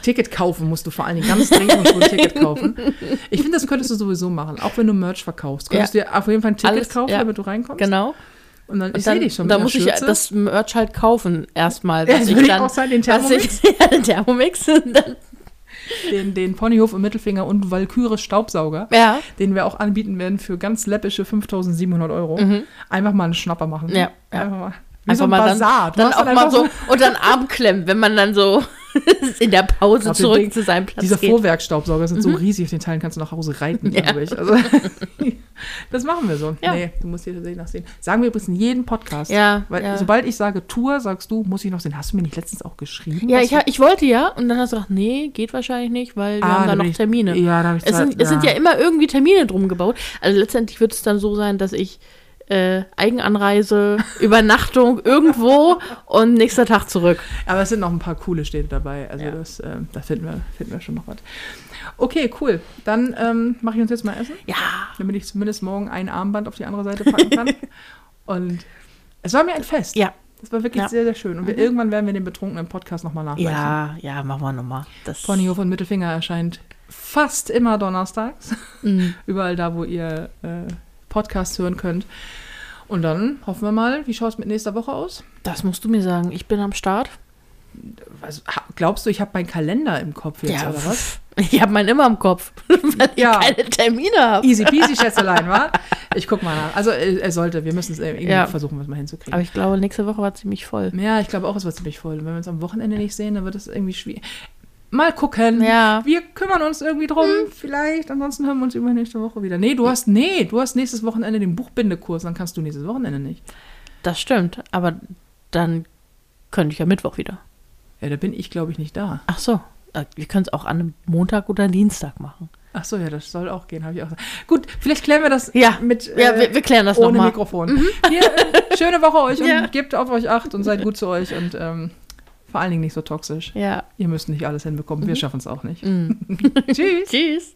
Ticket kaufen musst du vor allen Dingen ganz dringend musst du ein Ticket kaufen. Ich finde, das könntest du sowieso machen, auch wenn du Merch verkaufst. Könntest du dir auf jeden Fall ein Ticket Alles, kaufen, ja. damit du reinkommst. Genau. Und dann, ich sehe dich schon da muss einer ich Schürze. das Merch halt kaufen erstmal. Ja, ich würde ich dann, auch sagen, den Thermomix. Ich, ja, den Thermomix. Und dann, den, den Ponyhof im Mittelfinger und Valkyries Staubsauger, Ja. den wir auch anbieten werden für ganz läppische 5700 Euro. Einfach mal einen Schnapper machen. Mhm. Ja, ja. Einfach mal. Wie Einfach so ein mal Bazar. dann, dann auch mal so unter den Arm klemmen, wenn man dann so in der Pause glaub, zurück Ding- zu seinem Platz Diese. Vorwerkstaubsauger sind so riesig, auf den Teilen kannst du nach Hause reiten, glaube ich. Also, das machen wir so. Ja. Nee, du musst hier tatsächlich noch sehen. Sagen wir übrigens in jedem Podcast. Ja, Weil ja. sobald ich sage Tour, sagst du, muss ich noch sehen. Hast du mir nicht letztens auch geschrieben? Ja, ich, ha- ich wollte ja und dann hast du gesagt, nee, geht wahrscheinlich nicht, weil wir Ah, haben da noch ich- Termine. Ja, da habe ich Es sind, es sind ja immer irgendwie Termine drum gebaut. Also letztendlich wird es dann so sein, dass ich äh, Eigenanreise, Übernachtung irgendwo und nächster Tag zurück. Aber es sind noch ein paar coole Städte dabei. Also Ja. das, ähm, da finden wir, finden wir schon noch was. Okay, cool. Dann ähm, mache ich uns jetzt mal Essen, Ja. damit ich zumindest morgen ein Armband auf die andere Seite packen kann. Und es war mir ein Fest. Ja. Das war wirklich Ja. sehr, sehr schön. Und wir, irgendwann werden wir den betrunkenen Podcast nochmal nachreichen. Ja, ja, machen wir nochmal. Das Ponyhof und Mittelfinger erscheint fast immer donnerstags. Mhm. Überall da, wo ihr äh, Podcasts hören könnt. Und dann hoffen wir mal, wie schaut es mit nächster Woche aus? Das musst du mir sagen. Ich bin am Start. Also, glaubst du, ich habe meinen Kalender im Kopf jetzt, oder was? Ich habe meinen immer im Kopf, weil ich Ja. keine Termine habe. Easy peasy, Schätzelein, wa? Ich guck mal nach. Also, äh, er sollte, wir müssen es irgendwie Ja. versuchen, was mal hinzukriegen. Aber ich glaube, nächste Woche war ziemlich voll. ja, ich glaube auch, es wird ziemlich voll. Wenn wir uns am Wochenende nicht sehen, dann wird es irgendwie schwierig. Mal gucken. Ja. Wir kümmern uns irgendwie drum, vielleicht. Ansonsten hören wir uns über nächste Woche wieder. Nee, du hast, nee, du hast nächstes Wochenende den Buchbindekurs, dann kannst du nächstes Wochenende nicht. Das stimmt. Aber dann könnte ich ja Mittwoch wieder. Ja, da bin ich, glaube ich, nicht da. Ach so. Äh, Wir können es auch an einem Montag oder Dienstag machen. Ach so, ja, das soll auch gehen, habe ich auch. Gut, vielleicht klären wir das Ja. mit Ja, äh, wir, wir klären das ohne nochmal. Mikrofon. Hier, äh, schöne Woche euch und Ja. gebt auf euch acht und seid gut zu euch und ähm, vor allen Dingen nicht so toxisch. Ja. Ihr müsst nicht alles hinbekommen, wir schaffen es auch nicht. Mhm. Tschüss. Tschüss.